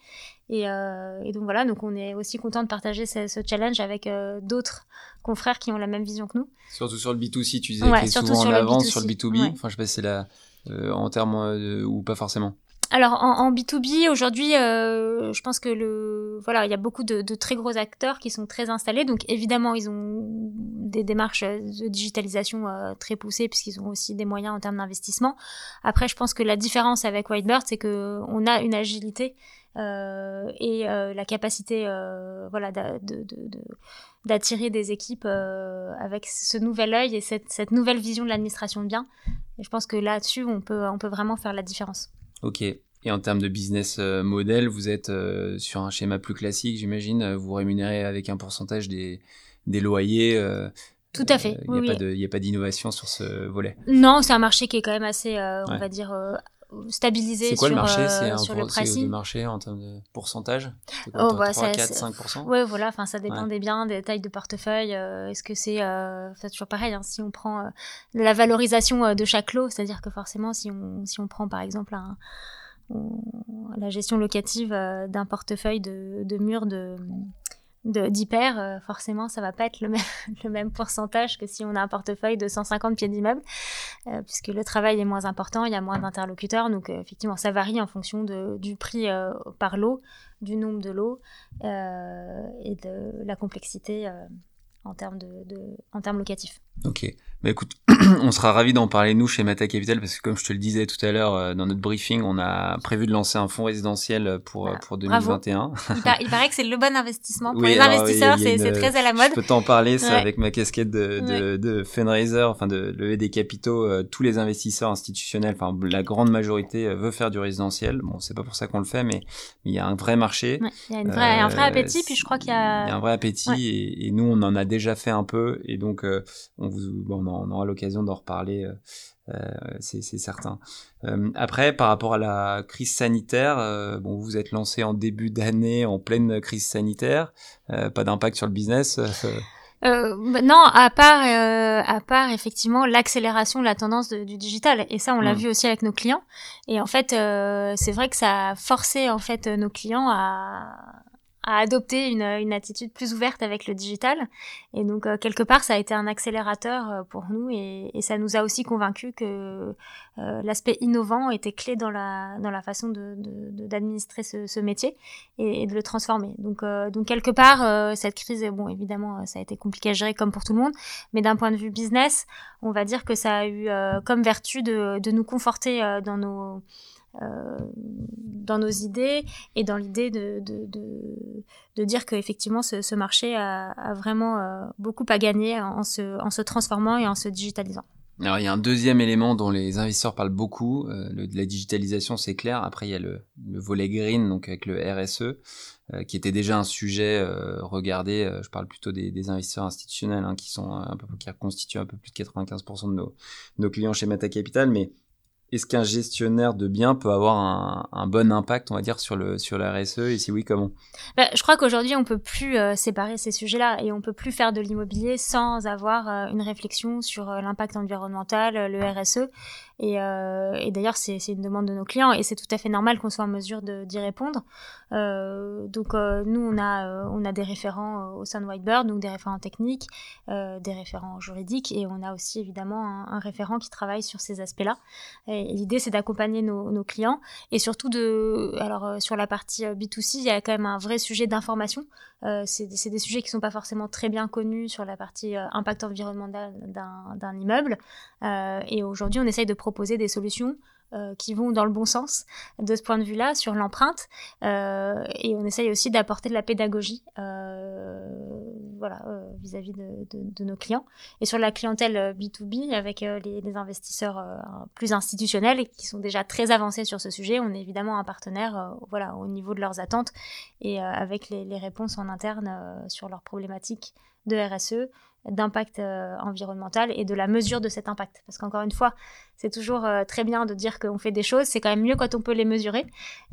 Et, euh, et, donc voilà, donc on est aussi content de partager ce, ce challenge avec euh, d'autres confrères qui ont la même vision que nous.
Surtout sur le B2C, tu disais ouais, qu'il est souvent en avance sur le B2B. Enfin, je sais pas si c'est la, euh, en termes ou pas forcément.
Alors en, en B2B aujourd'hui, euh, je pense que le voilà, il y a beaucoup de, de, très gros acteurs qui sont très installés. Donc évidemment, ils ont des démarches de digitalisation euh, très poussées puisqu'ils ont aussi des moyens en termes d'investissement. Après, je pense que la différence avec Whitebird, c'est que on a une agilité euh, et euh, la capacité euh, voilà d'attirer de, de, des équipes avec ce nouvel œil et cette, cette nouvelle vision de l'administration de biens. Et je pense que là-dessus, on peut, on peut vraiment faire la différence.
Ok. Et en termes de business model, vous êtes sur un schéma plus classique, j'imagine. Vous rémunérez avec un pourcentage des, des loyers.
Tout à fait.
Il n'y a, a, pas d'innovation sur ce volet.
Non, c'est un marché qui est quand même assez, on va dire, stabiliser
C'est quoi
sur,
le marché?
euh,
C'est un
sur le pricing.
marché en termes de pourcentage? Quoi,
Oh, bah,
3,
ça-
4,
c'est-
5%
Ouais, voilà, enfin ça dépend
Ouais.
des biens, des tailles de portefeuille. euh, Est-ce que c'est, euh, c'est toujours pareil, hein, si on prend euh, la valorisation euh, de chaque lot, c'est-à-dire que forcément, si on, si on prend par exemple un, la gestion locative euh, d'un portefeuille de, de murs de- d'hyper, euh, forcément, ça va pas être le même, le même pourcentage que si on a un portefeuille de 150 pieds d'immeuble, euh, puisque le travail est moins important, il y a moins d'interlocuteurs, donc euh, effectivement, ça varie en fonction de, du prix par lot, du nombre de lots et de la complexité en termes de- en termes locatifs.
Ok. Bah écoute, on sera ravis d'en parler nous chez Mata Capital parce que comme je te le disais tout à l'heure euh, dans notre briefing, on a prévu de lancer un fonds résidentiel pour
Bah,
pour
bravo.
2021.
Il, par- il paraît que c'est le bon investissement pour
Oui,
les investisseurs,
a
c'est très à la
Je
mode.
peux t'en parler, ça,
Ouais.
avec ma casquette de, de, de fundraiser, enfin de lever des capitaux. euh, tous les investisseurs institutionnels, enfin la grande majorité euh, veut faire du résidentiel. Bon, c'est pas pour ça qu'on le fait, mais il y a un vrai marché.
Ouais, il y a une vraie, un vrai
Euh,
appétit, puis je crois qu'il y
Il y a
a...
un vrai appétit et, et nous on en a déjà fait un peu et donc euh, on, vous, bon, on en- on aura l'occasion d'en reparler, euh, euh, c'est certain. Euh, après, par rapport à la crise sanitaire, bon, vous êtes lancé en début d'année en pleine crise sanitaire, pas d'impact sur le business. euh,
bah, non, à part, euh, à part effectivement l'accélération de la tendance de- du digital. Et ça, on l'a
Mm.
vu aussi avec nos clients. Et en fait, euh, c'est vrai que ça a forcé en fait nos clients à, à adopter une, une attitude plus ouverte avec le digital. Et donc, euh, quelque part, ça a été un accélérateur euh, pour nous et, et ça nous a aussi convaincus que euh, l'aspect innovant était clé dans la, dans la façon de, de- de- d'administrer ce, ce métier et, de le transformer. Donc, euh, donc quelque part, euh, cette crise, bon, évidemment, euh, ça a été compliqué à gérer comme pour tout le monde, mais d'un point de vue business, on va dire que ça a eu comme vertu de, de nous conforter dans nos euh, dans nos idées et dans l'idée de, de, de, dire qu'effectivement ce, ce marché a, a vraiment euh, beaucoup à gagner en se, en se transformant et en se digitalisant.
Alors il y a un deuxième élément dont les investisseurs parlent beaucoup, euh, la digitalisation c'est clair. Après il y a le, le volet green donc avec le RSE euh, qui était déjà un sujet regardé. je parle plutôt des, investisseurs institutionnels hein, qui sont qui constituent un peu plus de 95% de nos, nos clients chez Meta Capital, mais est-ce qu'un gestionnaire de biens peut avoir un, bon impact, on va dire, sur le sur la RSE et si oui, comment?
Bah, je crois qu'aujourd'hui, on peut plus euh, séparer ces sujets-là et on peut plus faire de l'immobilier sans avoir euh, une réflexion sur euh, l'impact environnemental, le RSE. Et, euh, et d'ailleurs, c'est une demande de nos clients et c'est tout à fait normal qu'on soit en mesure d'y répondre. Euh, donc, euh, nous, on a, on a des référents au sein de Whitebird, donc des référents techniques, des référents juridiques et on a aussi évidemment un, référent qui travaille sur ces aspects-là. L'idée, c'est d'accompagner nos, clients et surtout de alors sur la partie euh, B2C il y a quand même un vrai sujet d'information c'est des- sujets qui sont pas forcément très bien connus sur la partie impact environnemental d'un immeuble et aujourd'hui on essaye de proposer des solutions euh, qui vont dans le bon sens de ce point de vue-là sur l'empreinte euh, et on essaye aussi d'apporter de la pédagogie euh, voilà vis-à-vis de, nos clients et sur la clientèle euh, B2B avec les, investisseurs plus institutionnels et qui sont déjà très avancés sur ce sujet. On est évidemment un partenaire voilà au niveau de leurs attentes et avec les, réponses en interne sur leurs problématiques de RSE d'impact euh, environnemental et de la mesure de cet impact. Parce qu'encore une fois, c'est toujours euh, très bien de dire qu'on fait des choses, c'est quand même mieux quand on peut les mesurer.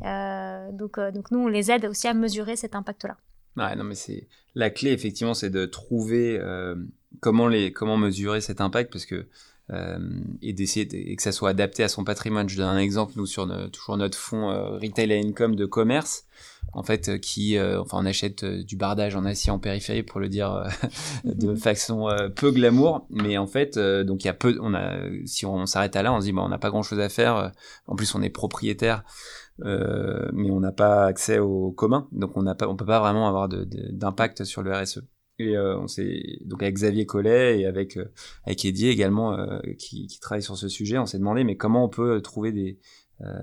Euh, donc, donc nous, on les aide aussi à mesurer cet impact-là.
Non, mais c'est la clé effectivement, c'est de trouver comment les comment mesurer cet impact parce que et d'essayer de- et que ça soit adapté à son patrimoine. Je donne un exemple nous sur toujours notre fonds euh, retail à income de commerce. En fait euh, qui euh, enfin on achète euh, du bardage en acier en périphérie pour le dire euh, de façon euh, peu glamour. Mais en fait euh, donc il y a peu on a si on s'arrête à là on se dit bah on n'a pas grand chose à faire. Euh, en plus on est propriétaire euh, mais on n'a pas accès au commun, donc on n'a pas, on peut pas vraiment avoir d'impact sur le RSE. Et euh, on s'est donc avec Xavier Collet et avec euh, avec Eddie également euh, qui, qui travaille sur ce sujet, on s'est demandé mais comment on peut trouver des euh,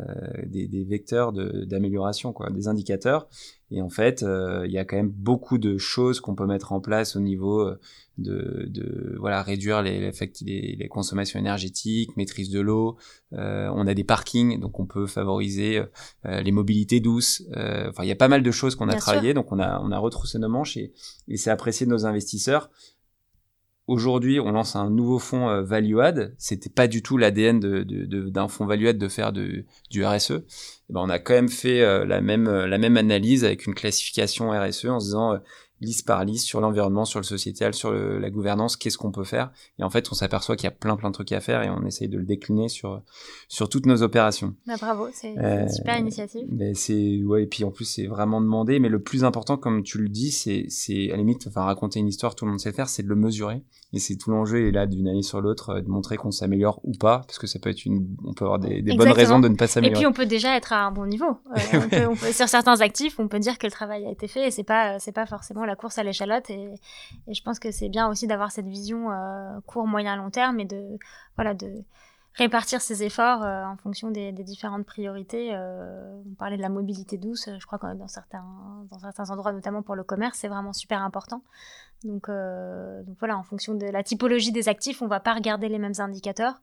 des, des vecteurs de- d'amélioration, quoi, des indicateurs. Et en fait, euh, il y a quand même beaucoup de choses qu'on peut mettre en place au niveau euh, de, de voilà réduire les, les, les consommations énergétiques, maîtrise de l'eau. Euh, on a des parkings, donc on peut favoriser euh, les mobilités douces. Euh, enfin, il y a pas mal de choses qu'on a
Bien
travaillé, donc on a on a retroussé nos manches et, et c'est apprécié de nos investisseurs. aujourd'hui, on lance un nouveau fonds euh, value add. C'était pas du tout l'ADN d'un de, de, fonds value add de faire de, du RSE. Et eh ben, on a quand même fait euh, la même la même analyse avec une classification RSE en se disant liste par liste sur l'environnement, sur le sociétal, sur la gouvernance, qu'est-ce qu'on peut faire. Et en fait, on s'aperçoit qu'il y a plein plein de trucs à faire et on essaye de le décliner sur sur toutes nos opérations.
Bah, bravo, c'est une euh, super initiative.
Ben c'est ouais et puis en plus c'est vraiment demandé, mais le plus important, comme tu le dis, c'est c'est à la limite, enfin raconter une histoire, tout le monde sait le faire, c'est de le mesurer. Et c'est tout l'enjeu, et là, d'une année sur l'autre, euh, de montrer qu'on s'améliore ou pas, parce que ça peut être une, on peut avoir des, des bonnes raisons de ne pas s'améliorer.
Et puis, on peut déjà être à un bon niveau. Euh, on peut, sur certains actifs, on peut dire que le travail a été fait, et c'est pas, c'est pas forcément la course à l'échalote. Et, je pense que c'est bien aussi d'avoir cette vision euh, court, moyen, long terme, et de, voilà, de, répartir ses efforts euh, en fonction des, différentes priorités. Euh, on parlait de la mobilité douce, je crois que dans certains, dans certains endroits, notamment pour le commerce, c'est vraiment super important. Donc, voilà, en fonction de la typologie des actifs, on va pas regarder les mêmes indicateurs.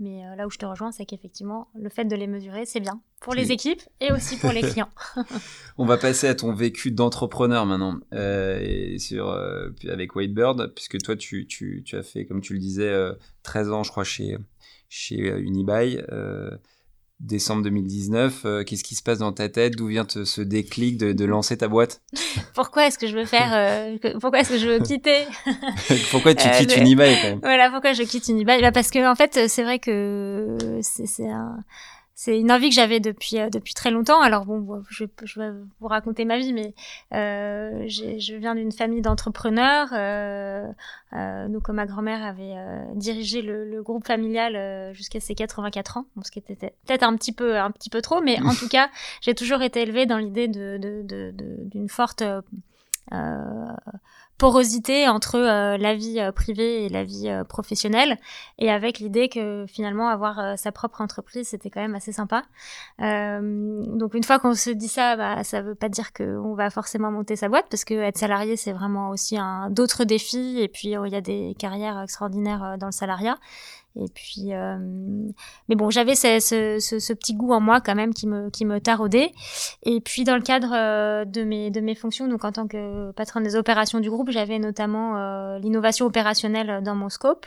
Mais euh, là où je te rejoins, c'est qu'effectivement, le fait de les mesurer, c'est bien pour les équipes et aussi pour les clients.
on va passer à ton vécu d'entrepreneur maintenant, euh, et sur, euh, avec Whitebird, puisque toi, tu, tu, tu, as fait, comme tu le disais, 13 ans, je crois, chez, chez Unibail décembre 2019, euh, qu'est-ce qui se passe dans ta tête? D'où vient ce déclic de, de, lancer ta boîte?
Pourquoi est-ce que je veux faire euh, Pourquoi est-ce que je veux quitter?
Pourquoi tu quittes euh, Unibail quand même?
Voilà, pourquoi je quitte Unibail? Bah Parce que en fait, c'est vrai que c'est un c'est une envie que j'avais depuis euh, depuis très longtemps. Alors bon, je, je vais vous raconter ma vie, mais euh, je viens d'une famille d'entrepreneurs. Euh, euh, donc ma grand-mère avait euh, dirigé le, le, groupe familial jusqu'à ses 84 ans, bon, ce qui était peut-être un petit peu un petit peu trop, mais en tout cas, j'ai toujours été élevée dans l'idée de d'une de, de, forte porosité entre euh, la vie euh, privée et la vie euh, professionnelle. Et avec l'idée que finalement avoir sa propre entreprise c'était quand même assez sympa. Donc une fois qu'on se dit ça bah ça veut pas dire qu'on va forcément monter sa boîte parce que être salarié c'est vraiment aussi un d'autres défis. Et puis il y a des carrières extraordinaires dans le salariat et puis, euh, mais bon, j'avais ce, ce, ce, petit goût en moi quand même qui me, qui me taraudait. Et puis, dans le cadre euh, de mes, de mes fonctions, donc en tant que patronne des opérations du groupe, j'avais notamment euh, l'innovation opérationnelle dans mon scope.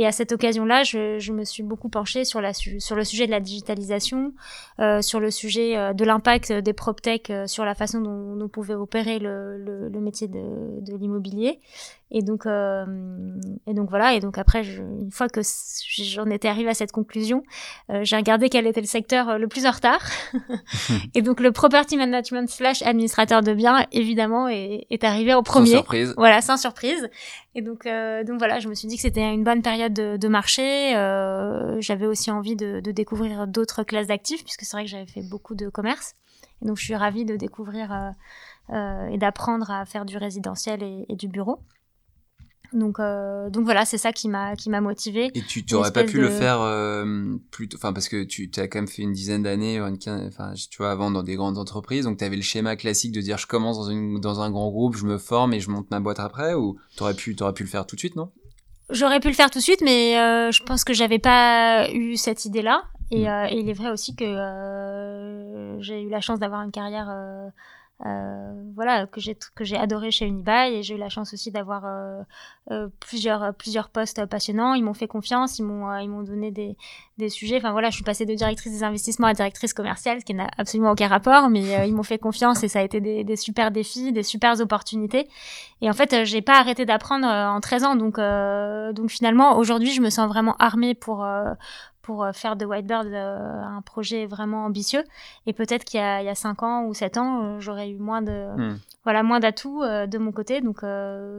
Et à cette occasion-là, je, je, me suis beaucoup penchée sur, la, sur le sujet de la digitalisation, euh, sur le sujet euh, de l'impact des PropTech euh, sur la façon dont on pouvait opérer le, le, le métier de, de l'immobilier. Et donc, euh, et donc voilà. Et donc après, je, une fois que j'en étais arrivée à cette conclusion, euh, j'ai regardé quel était le secteur le plus en retard. et donc le property management slash administrateur de biens, évidemment, est, est arrivé en premier.
Sans surprise.
Voilà, sans surprise. Et donc, euh, donc voilà, je me suis dit que c'était une bonne période de, de marché. Euh, j'avais aussi envie de, de découvrir d'autres classes d'actifs, puisque c'est vrai que j'avais fait beaucoup de commerce. Et donc, je suis ravie de découvrir euh, euh et d'apprendre à faire du résidentiel et, et du bureau. Donc, donc voilà, c'est ça qui m'a qui m'a motivé.
Et tu n'aurais pas pu le faire plus enfin parce que tu as quand même fait une dizaine d'années, enfin tu vois avant dans des grandes entreprises, donc tu avais le schéma classique de dire je commence dans une dans un grand groupe, je me forme et je monte ma boîte après, ou t'aurais pu t'aurais pu le faire tout de suite, non?
J'aurais pu le faire tout de suite, mais euh, je pense que j'avais pas eu cette idée-là. Et, mm. euh, et, il est vrai aussi que euh, j'ai eu la chance d'avoir une carrière euh, voilà que j'ai que j'ai adoré chez Unibail et j'ai eu la chance aussi d'avoir euh, euh, plusieurs plusieurs postes passionnants. Ils m'ont fait confiance ils m'ont ils m'ont donné des des sujets. Enfin voilà je suis passée de directrice des investissements à directrice commerciale ce qui n'a absolument aucun rapport mais ils m'ont fait confiance et ça a été des, des super défis des super opportunités. Et en fait j'ai pas arrêté d'apprendre en 13 ans. Donc donc finalement aujourd'hui je me sens vraiment armée pour pour euh, faire de Whitebird euh, un projet vraiment ambitieux. Et peut-être qu'il y a, il y a 5 ans ou 7 ans, euh, j'aurais eu moins de, hmm. voilà, moins d'atouts de mon côté. Donc,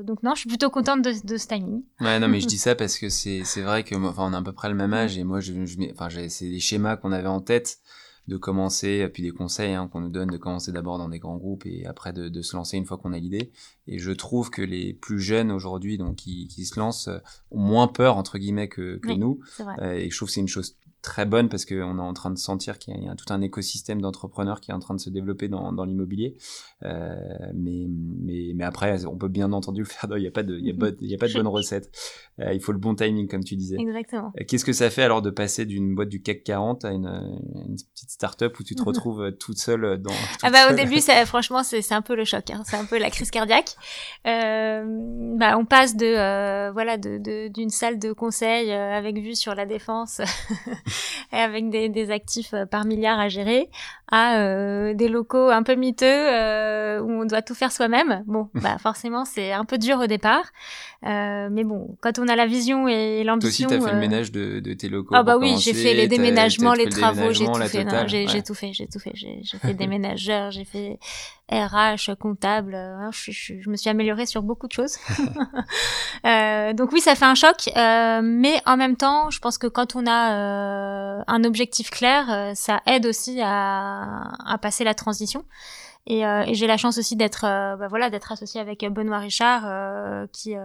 donc non, je suis plutôt contente de, de ce timing.
Ouais, non, mais je dis ça parce que c'est, vrai que, enfin, on a à peu près le même âge et moi, je, je enfin, c'est des schémas qu'on avait en tête de commencer, puis des conseils hein, qu'on nous donne de commencer d'abord dans des grands groupes et après de, de se lancer une fois qu'on a l'idée. Et je trouve que les plus jeunes aujourd'hui, donc qui, qui, se lancent, ont moins peur entre guillemets que, que nous.
Euh,
et je trouve que c'est une chose très bonne parce qu'on est en train de sentir qu'il y, a tout un écosystème d'entrepreneurs qui est en train de se développer dans, dans l'immobilier. Euh, mais, mais, mais après, on peut bien entendu le faire. Il n'y a pas de, il y a pas, il y a pas de bonne recette. Euh, il faut le bon timing, comme tu disais.
Exactement.
Euh, qu'est-ce que ça fait alors de passer d'une boîte du CAC 40 à une, une petite start-up où tu te retrouves euh, toute seule dans.
ah bah au début, ça, franchement, c'est un peu le choc. Hein. C'est un peu la crise cardiaque. Euh, bah, on passe de voilà de d'une salle de conseil avec vue sur la défense avec des, des, actifs par milliard à gérer à des locaux un peu miteux où on doit tout faire soi-même. Bon, bah forcément, c'est un peu dur au départ. mais bon, quand on a la vision et l'ambition.
Toi aussi, t'as fait le ménage de, de tes locaux.
Ah bah oui, j'ai fait les déménagements, les travaux, j'ai tout, fait. J'ai tout fait, j'ai tout fait. J'ai fait déménageurs, j'ai fait RH, comptable. Hein, je, je, je, me suis améliorée sur beaucoup de choses. euh, donc oui, ça fait un choc, euh, mais en même temps, je pense que quand on a euh, un objectif clair, euh, ça aide aussi à, à passer la transition. Et, euh, et j'ai la chance aussi d'être euh, bah voilà d'être associée avec Benoît Richard euh, qui et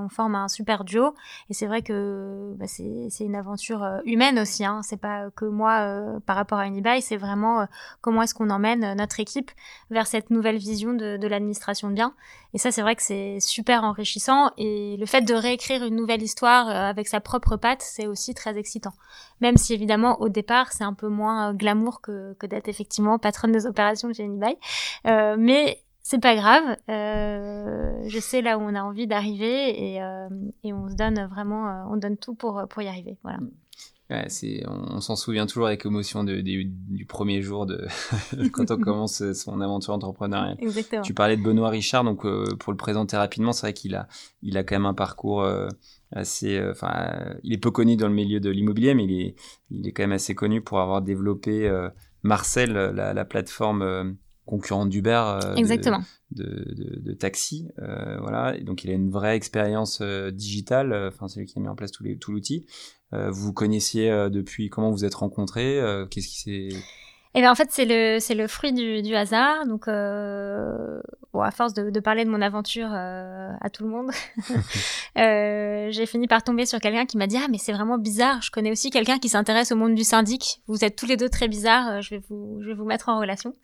on forme un super duo. Et c'est vrai que bah, c'est c'est une aventure humaine aussi hein. C'est pas que moi par rapport à Unibail c'est vraiment comment est-ce qu'on emmène notre équipe vers cette nouvelle vision de, de l'administration de biens. Et ça c'est vrai que c'est super enrichissant. Et le fait de réécrire une nouvelle histoire avec sa propre patte c'est aussi très excitant. Même si évidemment au départ c'est un peu moins glamour que, que d'être effectivement patronne des opérations chez Unibail euh, mais c'est pas grave. Euh, je sais là où on a envie d'arriver et, euh, et, on se donne vraiment, on donne tout pour pour y arriver. Voilà.
Ouais, c'est, on, s'en souvient toujours avec émotion de, du premier jour de quand on commence son aventure entrepreneuriale.
Exactement.
Tu parlais de Benoît Richard, donc pour le présenter rapidement, c'est vrai qu'il a, il a quand même un parcours assez, enfin, il est peu connu dans le milieu de l'immobilier, mais il est, il est quand même assez connu pour avoir développé Marcel, la, la plateforme concurrent d'Uber
euh, Exactement.
De, de, de, taxi. Euh, voilà. Et donc il a une vraie expérience euh, digitale. Enfin, c'est lui qui a mis en place tout, l'outil. vous vous connaissiez depuis comment vous êtes rencontrés Qu'est-ce qui s'est
eh bien en fait c'est le c'est le fruit du, du hasard donc euh, bon à force de, de parler de mon aventure euh, à tout le monde euh, j'ai fini par tomber sur quelqu'un qui m'a dit ah mais c'est vraiment bizarre je connais aussi quelqu'un qui s'intéresse au monde du syndic vous êtes tous les deux très bizarres je vais vous je vais vous mettre en relation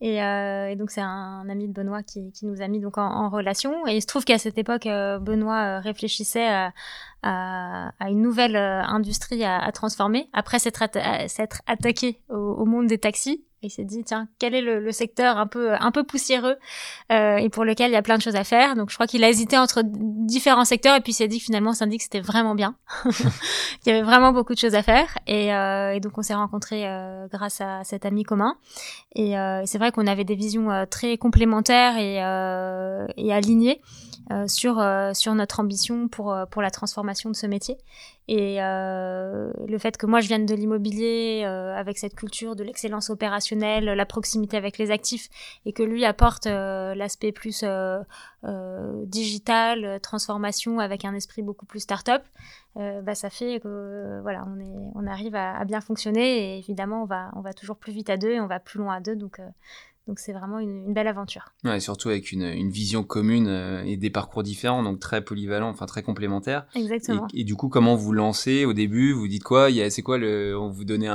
et, euh, et donc c'est un, ami de Benoît qui, nous a mis donc en, relation et il se trouve qu'à cette époque Benoît réfléchissait à, à, à, une nouvelle industrie à, transformer après s'être attaqué au monde des taxis. Il s'est dit, tiens, quel est le, secteur un peu, un peu poussiéreux euh, et pour lequel il y a plein de choses à faire. Donc je crois qu'il a hésité entre différents secteurs et puis il s'est dit que finalement Syndic c'était vraiment bien. il y avait vraiment beaucoup de choses à faire. Et, euh, et donc on s'est rencontrés euh, grâce à cet ami commun. Et, euh, c'est vrai qu'on avait des visions euh, très complémentaires et, euh, et alignées. Euh, sur euh, sur notre ambition pour euh, pour la transformation de ce métier. Et le fait que moi je vienne de l'immobilier avec cette culture de l'excellence opérationnelle, la proximité avec les actifs et que lui apporte l'aspect plus digital, transformation avec un esprit beaucoup plus start-up, bah ça fait que voilà on est on arrive à, à, bien fonctionner. Et évidemment on va on va toujours plus vite à deux et on va plus loin à deux. Donc donc c'est vraiment une, une, belle aventure.
Ouais, surtout avec une, une vision commune euh, et des parcours différents, donc très polyvalents, enfin très complémentaires.
Exactement.
Et, et, du coup, comment vous lancez au début? Vous dites quoi? C'est quoi le On vous donnait un,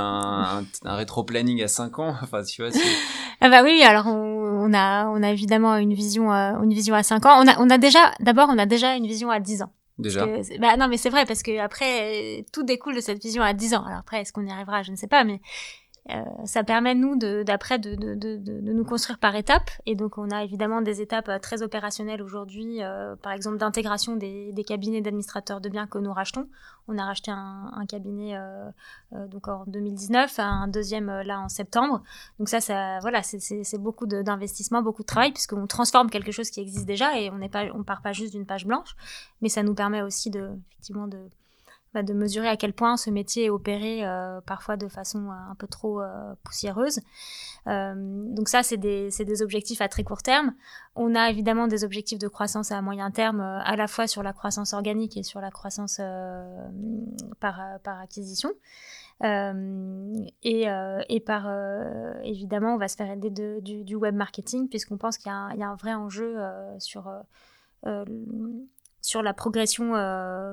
un, un rétro-planning à 5 ans? Enfin, tu vois.
ah bah oui, alors on, on, a on a évidemment une vision euh, une vision à 5 ans. On a on a déjà d'abord on a déjà une vision à 10 ans.
Déjà?
bah non, mais c'est vrai parce que après tout découle de cette vision à 10 ans. Alors après, est-ce qu'on y arrivera? Je ne sais pas, mais euh, ça permet nous d'après de, de, de, de, nous construire par étapes. Et donc on a évidemment des étapes euh, très opérationnelles aujourd'hui euh, par exemple d'intégration des, des, cabinets d'administrateurs de biens que nous rachetons. On a racheté un, un cabinet euh, euh donc en 2019 un deuxième là en septembre. Donc ça ça voilà c'est beaucoup d'investissement beaucoup de travail puisqu'on transforme quelque chose qui existe déjà et on n'est pas on part pas juste d'une page blanche. Mais ça nous permet aussi de effectivement de bah, de mesurer à quel point ce métier est opéré euh, parfois de façon euh, un peu trop euh, poussiéreuse. donc ça, c'est des, objectifs à très court terme. On a évidemment des objectifs de croissance à moyen terme, à la fois sur la croissance organique et sur la croissance par, acquisition. Et, par évidemment, on va se faire aider de, du, web marketing puisqu'on pense qu'il y, a un vrai enjeu sur sur la progression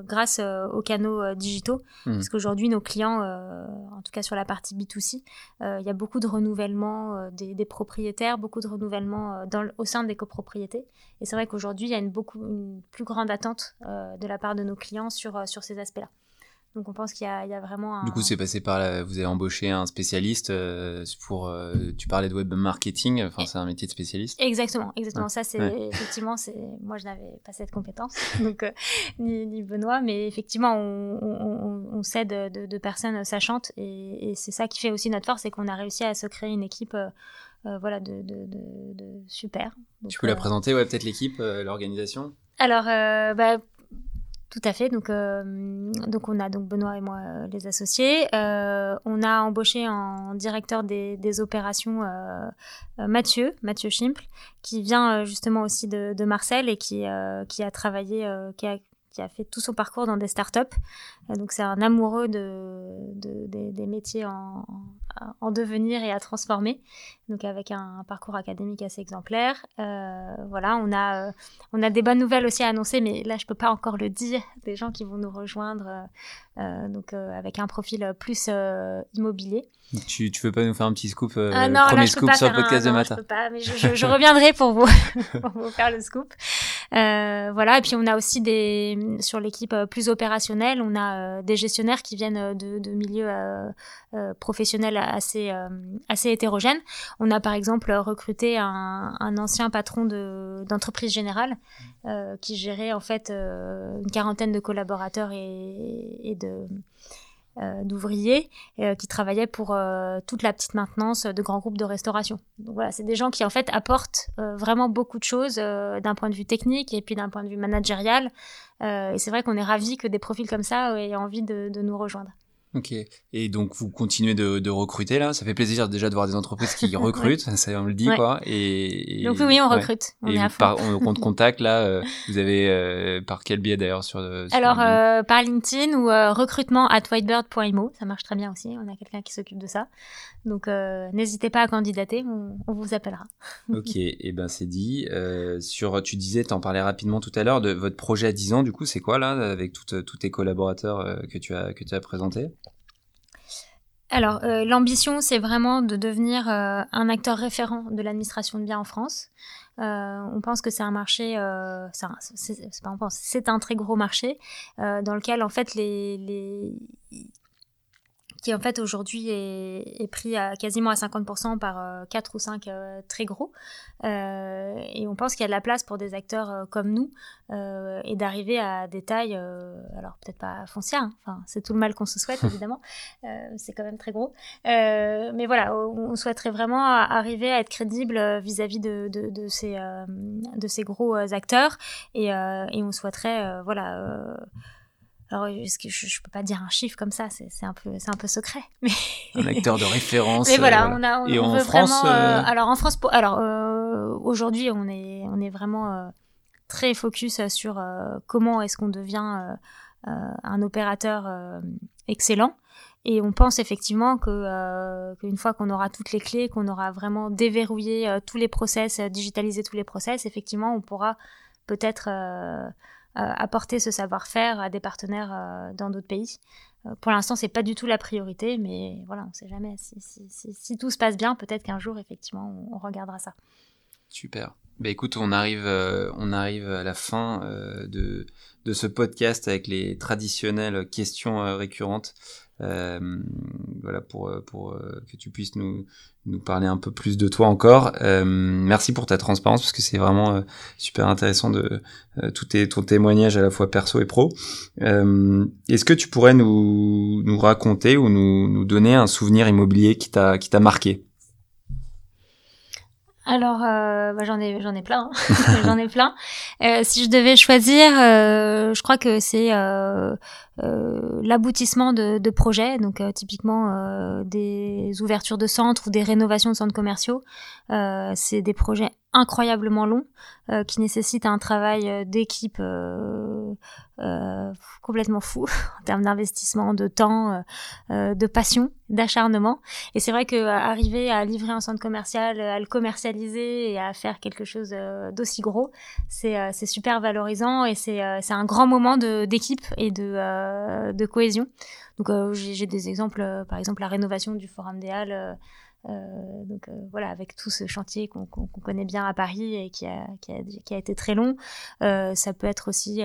grâce aux canaux digitaux. Mmh. Parce qu'aujourd'hui, nos clients, en tout cas sur la partie B2C, il y a beaucoup de renouvellement des, des, propriétaires, beaucoup de renouvellement dans, au sein des copropriétés. Et c'est vrai qu'aujourd'hui, il y a une, beaucoup, une plus grande attente de la part de nos clients sur, sur ces aspects-là. Donc on pense qu'il y, y, a vraiment un...
Du coup, c'est passé par là, vous avez embauché un spécialiste euh, pour... Euh, tu parlais de web marketing, enfin c'est un métier de spécialiste.
Exactement, exactement. Ça, c'est effectivement, c'est moi je n'avais pas cette compétence, donc euh, ni, ni, Benoît, mais effectivement, on, on, on s'aide de, de, personnes sachantes et, et c'est ça qui fait aussi notre force, c'est qu'on a réussi à se créer une équipe... voilà, de, de, de, super.
tu peux la présenter, ouais, peut-être l'équipe, l'organisation?
Alors, bah, tout à fait. Donc, euh, donc on a donc Benoît et moi euh, les associés. Euh, on a embauché en directeur des, des opérations Mathieu, Mathieu Schimple, qui vient justement aussi de, de Marseille et qui, qui a travaillé, qui a, qui a fait tout son parcours dans des startups. donc c'est un amoureux de, de des, des, métiers en, en, devenir et à transformer. Donc avec un, parcours académique assez exemplaire. Euh, voilà, on a, euh, on a des bonnes nouvelles aussi à annoncer, mais là je peux pas encore le dire. Des gens qui vont nous rejoindre, euh, donc avec un profil plus immobilier.
Tu, tu veux pas nous faire un petit scoop, ah premier scoop sur le podcast de matin
Non, je peux pas, mais je, je, reviendrai pour vous, pour vous faire le scoop. Voilà, et puis on a aussi des sur l'équipe plus opérationnelle, on a des gestionnaires qui viennent de, de milieux professionnels assez, assez hétérogènes. On a par exemple recruté un, ancien patron d'entreprise générale euh, qui gérait en fait euh, une quarantaine de collaborateurs et, de euh, d'ouvriers qui travaillaient pour toute la petite maintenance de grands groupes de restauration. Donc voilà, c'est des gens qui en fait apportent vraiment beaucoup de choses d'un point de vue technique et puis d'un point de vue managérial. et c'est vrai qu'on est ravis que des profils comme ça aient envie de nous rejoindre.
Ok. Et donc vous continuez de, de, recruter là? Ça fait plaisir déjà de voir des entreprises qui recrutent. Ça on le dit quoi. Et,
donc oui, on recrute. On est à fond.
Par, on compte contact là. Euh, vous avez euh, par quel biais d'ailleurs sur, sur,
Alors euh, par LinkedIn ou recrutement at whitebird.imo. Ça marche très bien aussi. On a quelqu'un qui s'occupe de ça. Donc n'hésitez pas à candidater. On, on vous appellera.
ok. Et eh ben c'est dit. sur tu disais, t'en parlais rapidement tout à l'heure de votre projet à 10 ans. Du coup, c'est quoi là avec tous tes collaborateurs que tu as que tu as présenté
alors, euh, l'ambition, c'est vraiment de devenir euh, un acteur référent de l'administration de biens en France. Euh, on pense que c'est un marché, c'est un très gros marché dans lequel en fait les qui en fait aujourd'hui est, est, pris à quasiment à 50% par euh, 4 ou 5 euh, très gros. Euh, et on pense qu'il y a de la place pour des acteurs euh, comme nous et d'arriver à des tailles, alors peut-être pas foncières, hein. c'est tout le mal qu'on se souhaite évidemment, c'est quand même très gros. mais voilà, on souhaiterait vraiment arriver à être crédible vis-à-vis de, de, de, ces, de ces gros acteurs et, et on souhaiterait voilà alors, que je, je peux pas dire un chiffre comme ça, c'est un peu, c'est un peu secret. Mais
un acteur de référence.
Mais voilà, euh, on a, on, Et en veut France, vraiment. Euh, euh, alors en France, alors aujourd'hui, on est, on est vraiment très focus sur comment est-ce qu'on devient un opérateur excellent. Et on pense effectivement que qu'une fois qu'on aura toutes les clés, qu'on aura vraiment déverrouillé tous les process, digitalisé tous les process, effectivement, on pourra peut-être euh, apporter ce savoir-faire à des partenaires euh, dans d'autres pays. Euh, pour l'instant, c'est pas du tout la priorité, mais voilà, on sait jamais. Si, tout se passe bien, peut-être qu'un jour, effectivement, on, on, regardera ça.
Super. Bah écoute, on arrive, on arrive à la fin de, de ce podcast avec les traditionnelles questions récurrentes. Euh, voilà pour pour que tu puisses nous nous parler un peu plus de toi encore. Euh, merci pour ta transparence parce que c'est vraiment euh, super intéressant de euh, tout tes, ton témoignage à la fois perso et pro. Euh, est-ce que tu pourrais nous, nous raconter ou nous, nous donner un souvenir immobilier qui t'a qui t'a marqué?
Alors, euh, bah, j'en ai, j'en ai plein. Hein. j'en ai plein. Euh, si je devais choisir, euh, je crois que c'est euh, euh, l'aboutissement de, de, projets, donc typiquement des ouvertures de centres ou des rénovations de centres commerciaux. c'est des projets incroyablement long, euh, qui nécessite un travail euh, d'équipe complètement fou en termes d'investissement, de temps, de passion, d'acharnement. Et c'est vrai que arriver à livrer un centre commercial, à le commercialiser et à faire quelque chose d'aussi gros, c'est super valorisant et c'est un grand moment d'équipe et de, de cohésion. Donc j'ai des exemples, par exemple la rénovation du Forum des Halles euh, donc euh, voilà, avec tout ce chantier qu'on connaît bien à Paris et qui a, été très long, euh, ça peut être aussi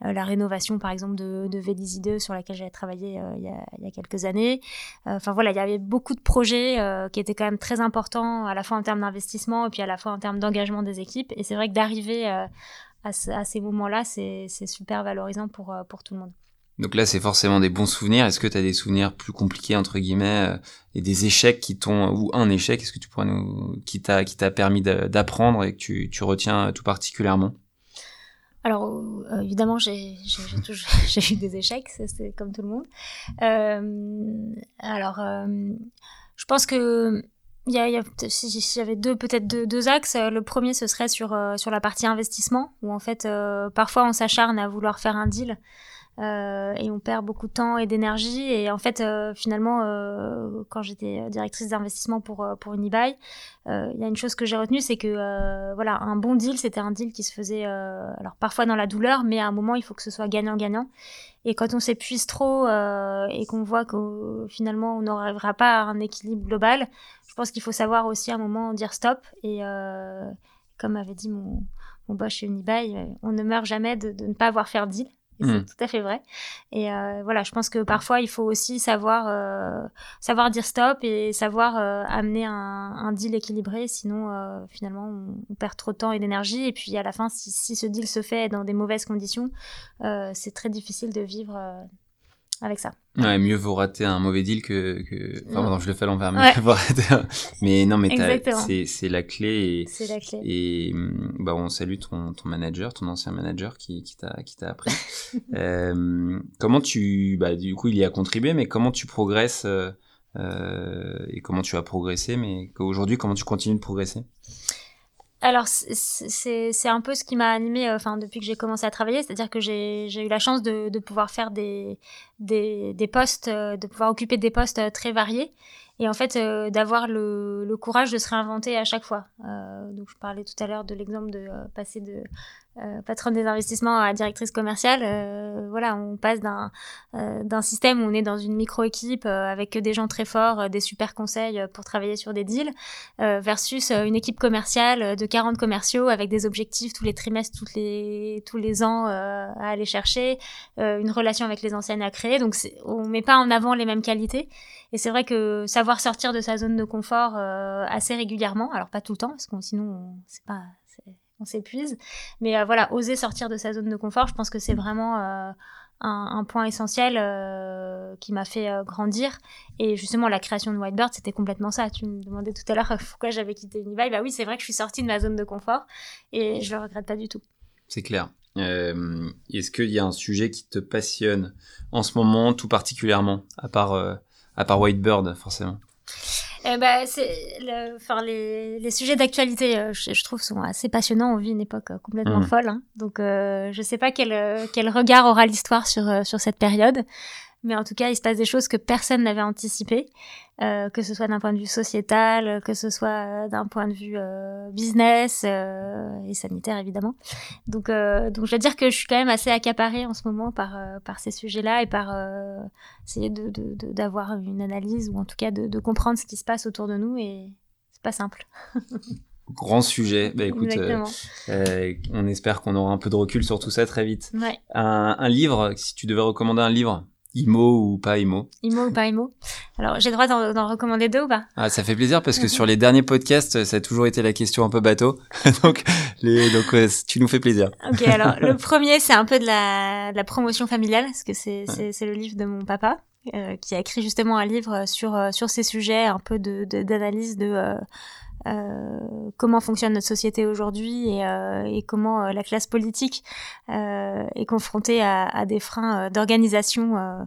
la rénovation par exemple de, de Vélizy 2 sur laquelle j'avais travaillé il, y a, quelques années. Enfin voilà, il y avait beaucoup de projets qui étaient quand même très importants à la fois en termes d'investissement et puis à la fois en termes d'engagement des équipes. Et c'est vrai que d'arriver à, ces moments-là, c'est super valorisant pour tout le monde.
Donc là, c'est forcément des bons souvenirs. Est-ce que tu as des souvenirs plus compliqués entre guillemets euh, et des échecs qui t'ont ou un échec, est-ce que tu pourrais nous qui t'a qui t'a permis d'apprendre et que tu, tu retiens tout particulièrement?
Alors euh, évidemment j'ai eu des échecs, c'est comme tout le monde. Euh, alors je pense que y a, y a j'avais deux peut-être deux, deux, axes. Le premier ce serait sur sur la partie investissement où en fait parfois on s'acharne à vouloir faire un deal euh, et on perd beaucoup de temps et d'énergie. Et en fait, euh, finalement, euh, quand j'étais directrice d'investissement pour pour Unibail, il y a une chose que j'ai retenue, c'est que voilà, un bon deal, c'était un deal qui se faisait alors parfois dans la douleur, mais à un moment, il faut que ce soit gagnant-gagnant. Et quand on s'épuise trop et qu'on voit que finalement on n'arrivera pas à un équilibre global, je pense qu'il faut savoir aussi à un moment dire stop. Et comme avait dit mon, mon boss chez Unibail, on ne meurt jamais de, de ne pas avoir fait de deal. C'est hmm. tout à fait vrai. Et euh, voilà, je pense que parfois il faut aussi savoir euh, savoir dire stop et savoir euh, amener un, un, deal équilibré. Sinon, euh, finalement, on, perd trop de temps et d'énergie. Et puis à la fin, si, si, ce deal se fait dans des mauvaises conditions, euh, c'est très difficile de vivre avec ça.
Ouais, mieux vaut rater un mauvais deal que, que... enfin non, je le fais à l'envers, mieux vaut rater mais non, mais c'est, la clé
c'est la clé.
et bah, on salue ton, ton manager, ton ancien manager qui, qui t'a, appris. euh, comment tu, bah, du coup, il y a contribué, mais comment tu progresses, euh, euh et comment tu as progressé, mais aujourd'hui, comment tu continues de progresser?
alors c'est un peu ce qui m'a animé euh, enfin depuis que j'ai commencé à travailler c'est-à-dire que j'ai eu la chance de, de pouvoir faire des, des, postes euh, de pouvoir occuper des postes euh, très variés et en fait d'avoir le, courage de se réinventer à chaque fois donc je parlais tout à l'heure de l'exemple de passer de euh, patronne des investissements à directrice commerciale, euh, voilà, on passe d'un euh, d'un système où on est dans une micro-équipe avec des gens très forts, des super conseils pour travailler sur des deals, versus une équipe commerciale de 40 commerciaux avec des objectifs tous les trimestres, tous les tous les ans à aller chercher, une relation avec les anciennes à créer. Donc on met pas en avant les mêmes qualités. Et c'est vrai que savoir sortir de sa zone de confort assez régulièrement, alors pas tout le temps, parce que sinon c'est on s'épuise. Mais euh, voilà, oser sortir de sa zone de confort, je pense que c'est vraiment euh, un, point essentiel euh, qui m'a fait grandir. Et justement, la création de Whitebird, c'était complètement ça. Tu me demandais tout à l'heure pourquoi j'avais quitté Unibail. Bah oui, c'est vrai que je suis sortie de ma zone de confort et je le regrette pas du tout.
C'est clair. Est-ce qu'il y a un sujet qui te passionne en ce moment, tout particulièrement, à part, à part Whitebird, forcément?
Eh ben, c'est le, enfin, les, les sujets d'actualité, euh, je, trouve, sont assez passionnants. On vit une époque euh, complètement mmh. folle, hein. donc euh, je sais pas quel, euh, quel regard aura l'histoire sur sur cette période. Mais en tout cas, il se passe des choses que personne n'avait anticipées, euh, que ce soit d'un point de vue sociétal, que ce soit euh, d'un point de vue euh, business euh, et sanitaire évidemment. Donc, donc je veux dire que je suis quand même assez accaparée en ce moment par par ces sujets-là et par essayer de d'avoir une analyse ou en tout cas de, de comprendre ce qui se passe autour de nous et c'est pas simple.
Grand sujet. Bah écoute, on espère qu'on aura un peu de recul sur tout ça très vite.
Ouais.
Un, un livre, si tu devais recommander un livre IMO ou pas IMO
IMO ou pas IMO Alors, j'ai le droit d'en recommander deux ou pas?
Ah, ça fait plaisir parce que sur les derniers podcasts, ça a toujours été la question un peu bateau. donc, les, donc euh, tu nous fais plaisir.
Ok, alors le premier, c'est un peu de la, de la promotion familiale parce que c'est c'est le livre de mon papa. Euh, qui a écrit justement un livre sur euh, sur ces sujets, un peu de d'analyse de, de euh, comment fonctionne notre société aujourd'hui et, euh, comment euh, la classe politique est confrontée à des freins d'organisation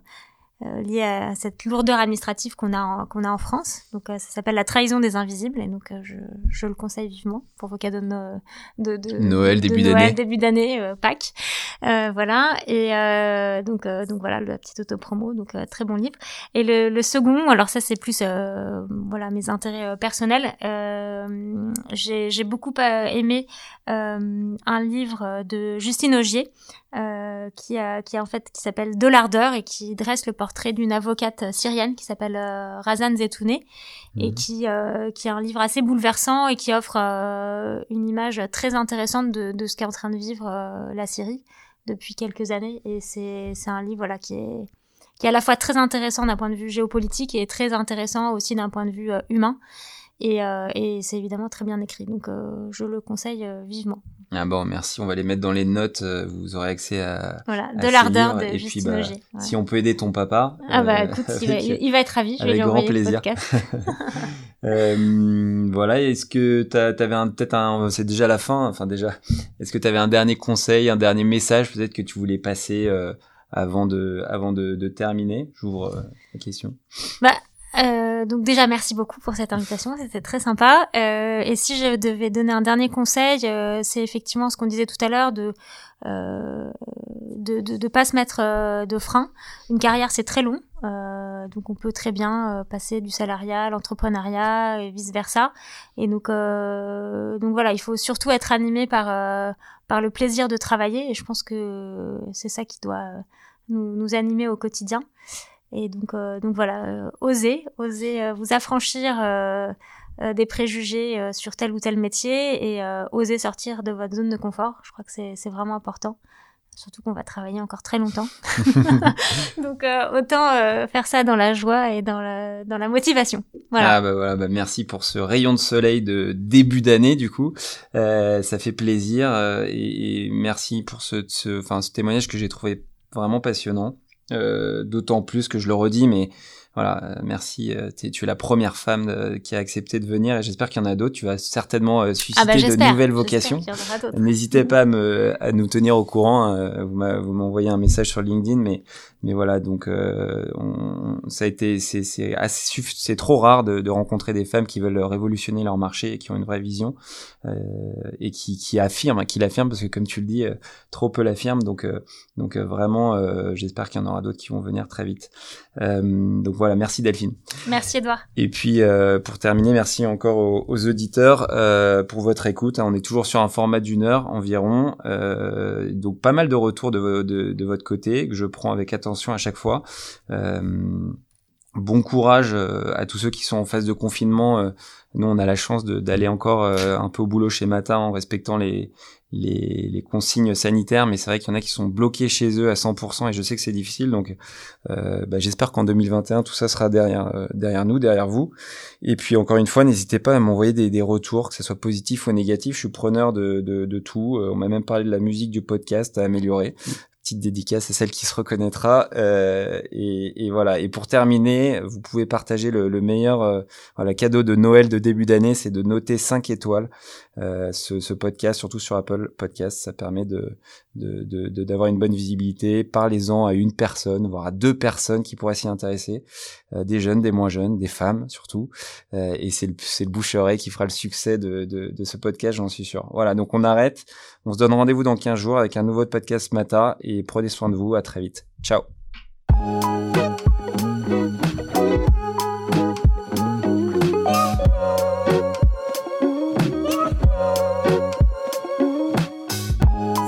euh, lié à cette lourdeur administrative qu'on a qu'on a en France. Donc euh, ça s'appelle la trahison des invisibles. Et donc euh, je, je, le conseille vivement pour vos cadeaux de, de, de
Noël début d'année.
début d'année Pâques. Voilà. Et donc donc voilà la petite auto-promo. Donc très bon livre. Et le, le second alors ça c'est plus voilà mes intérêts personnels. J'ai j'ai beaucoup aimé un livre de Justine Augier euh, qui, a, qui a en fait qui s'appelle De l'ardeur et qui dresse le portrait d'une avocate syrienne qui s'appelle euh, Razan Zetouné et mhm. qui euh, qui a un livre assez bouleversant et qui offre euh, une image très intéressante de, de ce qu'est en train de vivre la Syrie depuis quelques années et c'est c'est un livre voilà qui est qui est à la fois très intéressant d'un point de vue géopolitique et très intéressant aussi d'un point de vue humain et, et c'est évidemment très bien écrit donc je le conseille vivement
ah bon, merci. On va les mettre dans les notes. Euh, vous aurez accès à.
Voilà, de l'ardeur de Et puis, bah,
si on peut aider ton papa.
Ah bah euh, écoute, il, va, il, va, être ravi. Je vais lui grand plaisir.
euh, voilà. Est-ce que tu avais peut-être un. C'est déjà la fin. Enfin déjà. Est-ce que tu avais un dernier conseil, un dernier message peut-être que tu voulais passer euh, avant de avant de, de terminer? J'ouvre la question.
Bah euh, donc déjà merci beaucoup pour cette invitation, c'était très sympa. Euh, et si je devais donner un dernier conseil, euh, c'est effectivement ce qu'on disait tout à l'heure de, euh, de, de de pas se mettre euh, de frein. Une carrière c'est très long, donc on peut très bien passer du salariat à l'entrepreneuriat et vice versa. Et donc donc voilà, il faut surtout être animé par par le plaisir de travailler. Et je pense que c'est ça qui doit nous, nous animer au quotidien. Et donc, euh, donc voilà, euh, osez, osez euh, vous affranchir des préjugés sur tel ou tel métier et osez sortir de votre zone de confort. Je crois que c'est vraiment important surtout qu'on va travailler encore très longtemps. Donc autant faire ça dans la joie et dans la, dans la motivation. Voilà.
Ah bah voilà, bah merci pour ce rayon de soleil de début d'année du coup. Euh, ça fait plaisir et, et, merci pour ce, ce, enfin, ce témoignage que j'ai trouvé vraiment passionnant. Euh, d'autant plus que je le redis, mais voilà, euh, merci. Euh, tu es la première femme qui a accepté de venir et j'espère qu'il y en a d'autres. Tu vas certainement ah susciter bah, de nouvelles vocations. N'hésitez pas à, me, à nous tenir au courant. vous m'envoyez un message sur LinkedIn, mais mais voilà, donc on, ça a été, c'est trop rare de, de, rencontrer des femmes qui veulent révolutionner leur marché et qui ont une vraie vision et qui qui affirment, qui l'affirment parce que comme tu le dis, trop peu l'affirment. Donc donc vraiment, j'espère qu'il y en aura d'autres qui vont venir très vite. Donc voilà merci Delphine.
Merci Edouard.
Et puis euh, pour terminer, merci encore aux, auditeurs euh, pour votre écoute. On est toujours sur un format d'une heure environ, euh, donc pas mal de retours de, de, votre côté que je prends avec attention à chaque fois. bon courage à tous ceux qui sont en phase de confinement. Nous, on a la chance d'aller encore un peu au boulot chez Mata en respectant les, les, consignes sanitaires, mais c'est vrai qu'il y en a qui sont bloqués chez eux à 100% et je sais que c'est difficile. Donc, euh, bah, j'espère qu'en 2021 tout ça sera derrière euh, derrière nous, derrière vous. Et puis encore une fois, n'hésitez pas à m'envoyer des, des, retours, que ce soit positif ou négatif. Je suis preneur de, de, de tout. Euh, on m'a même parlé de la musique du podcast à améliorer petite dédicace à celle qui se reconnaîtra. Euh, et, voilà. Et pour terminer, vous pouvez partager le, le meilleur euh, voilà, cadeau de Noël de début d'année, c'est de noter 5 étoiles euh, ce, podcast, surtout sur Apple Podcast. Ça permet de d'avoir une bonne visibilité. Parlez-en à une personne, voire à deux personnes qui pourraient s'y intéresser. Euh, des jeunes, des moins jeunes, des femmes surtout. Euh, et c'est le, le bouche-oreille qui fera le succès de, de, de ce podcast, j'en suis sûr. Voilà, donc on arrête. On se donne rendez-vous dans 15 jours avec un nouveau podcast Mata et prenez soin de vous. À très vite. Ciao.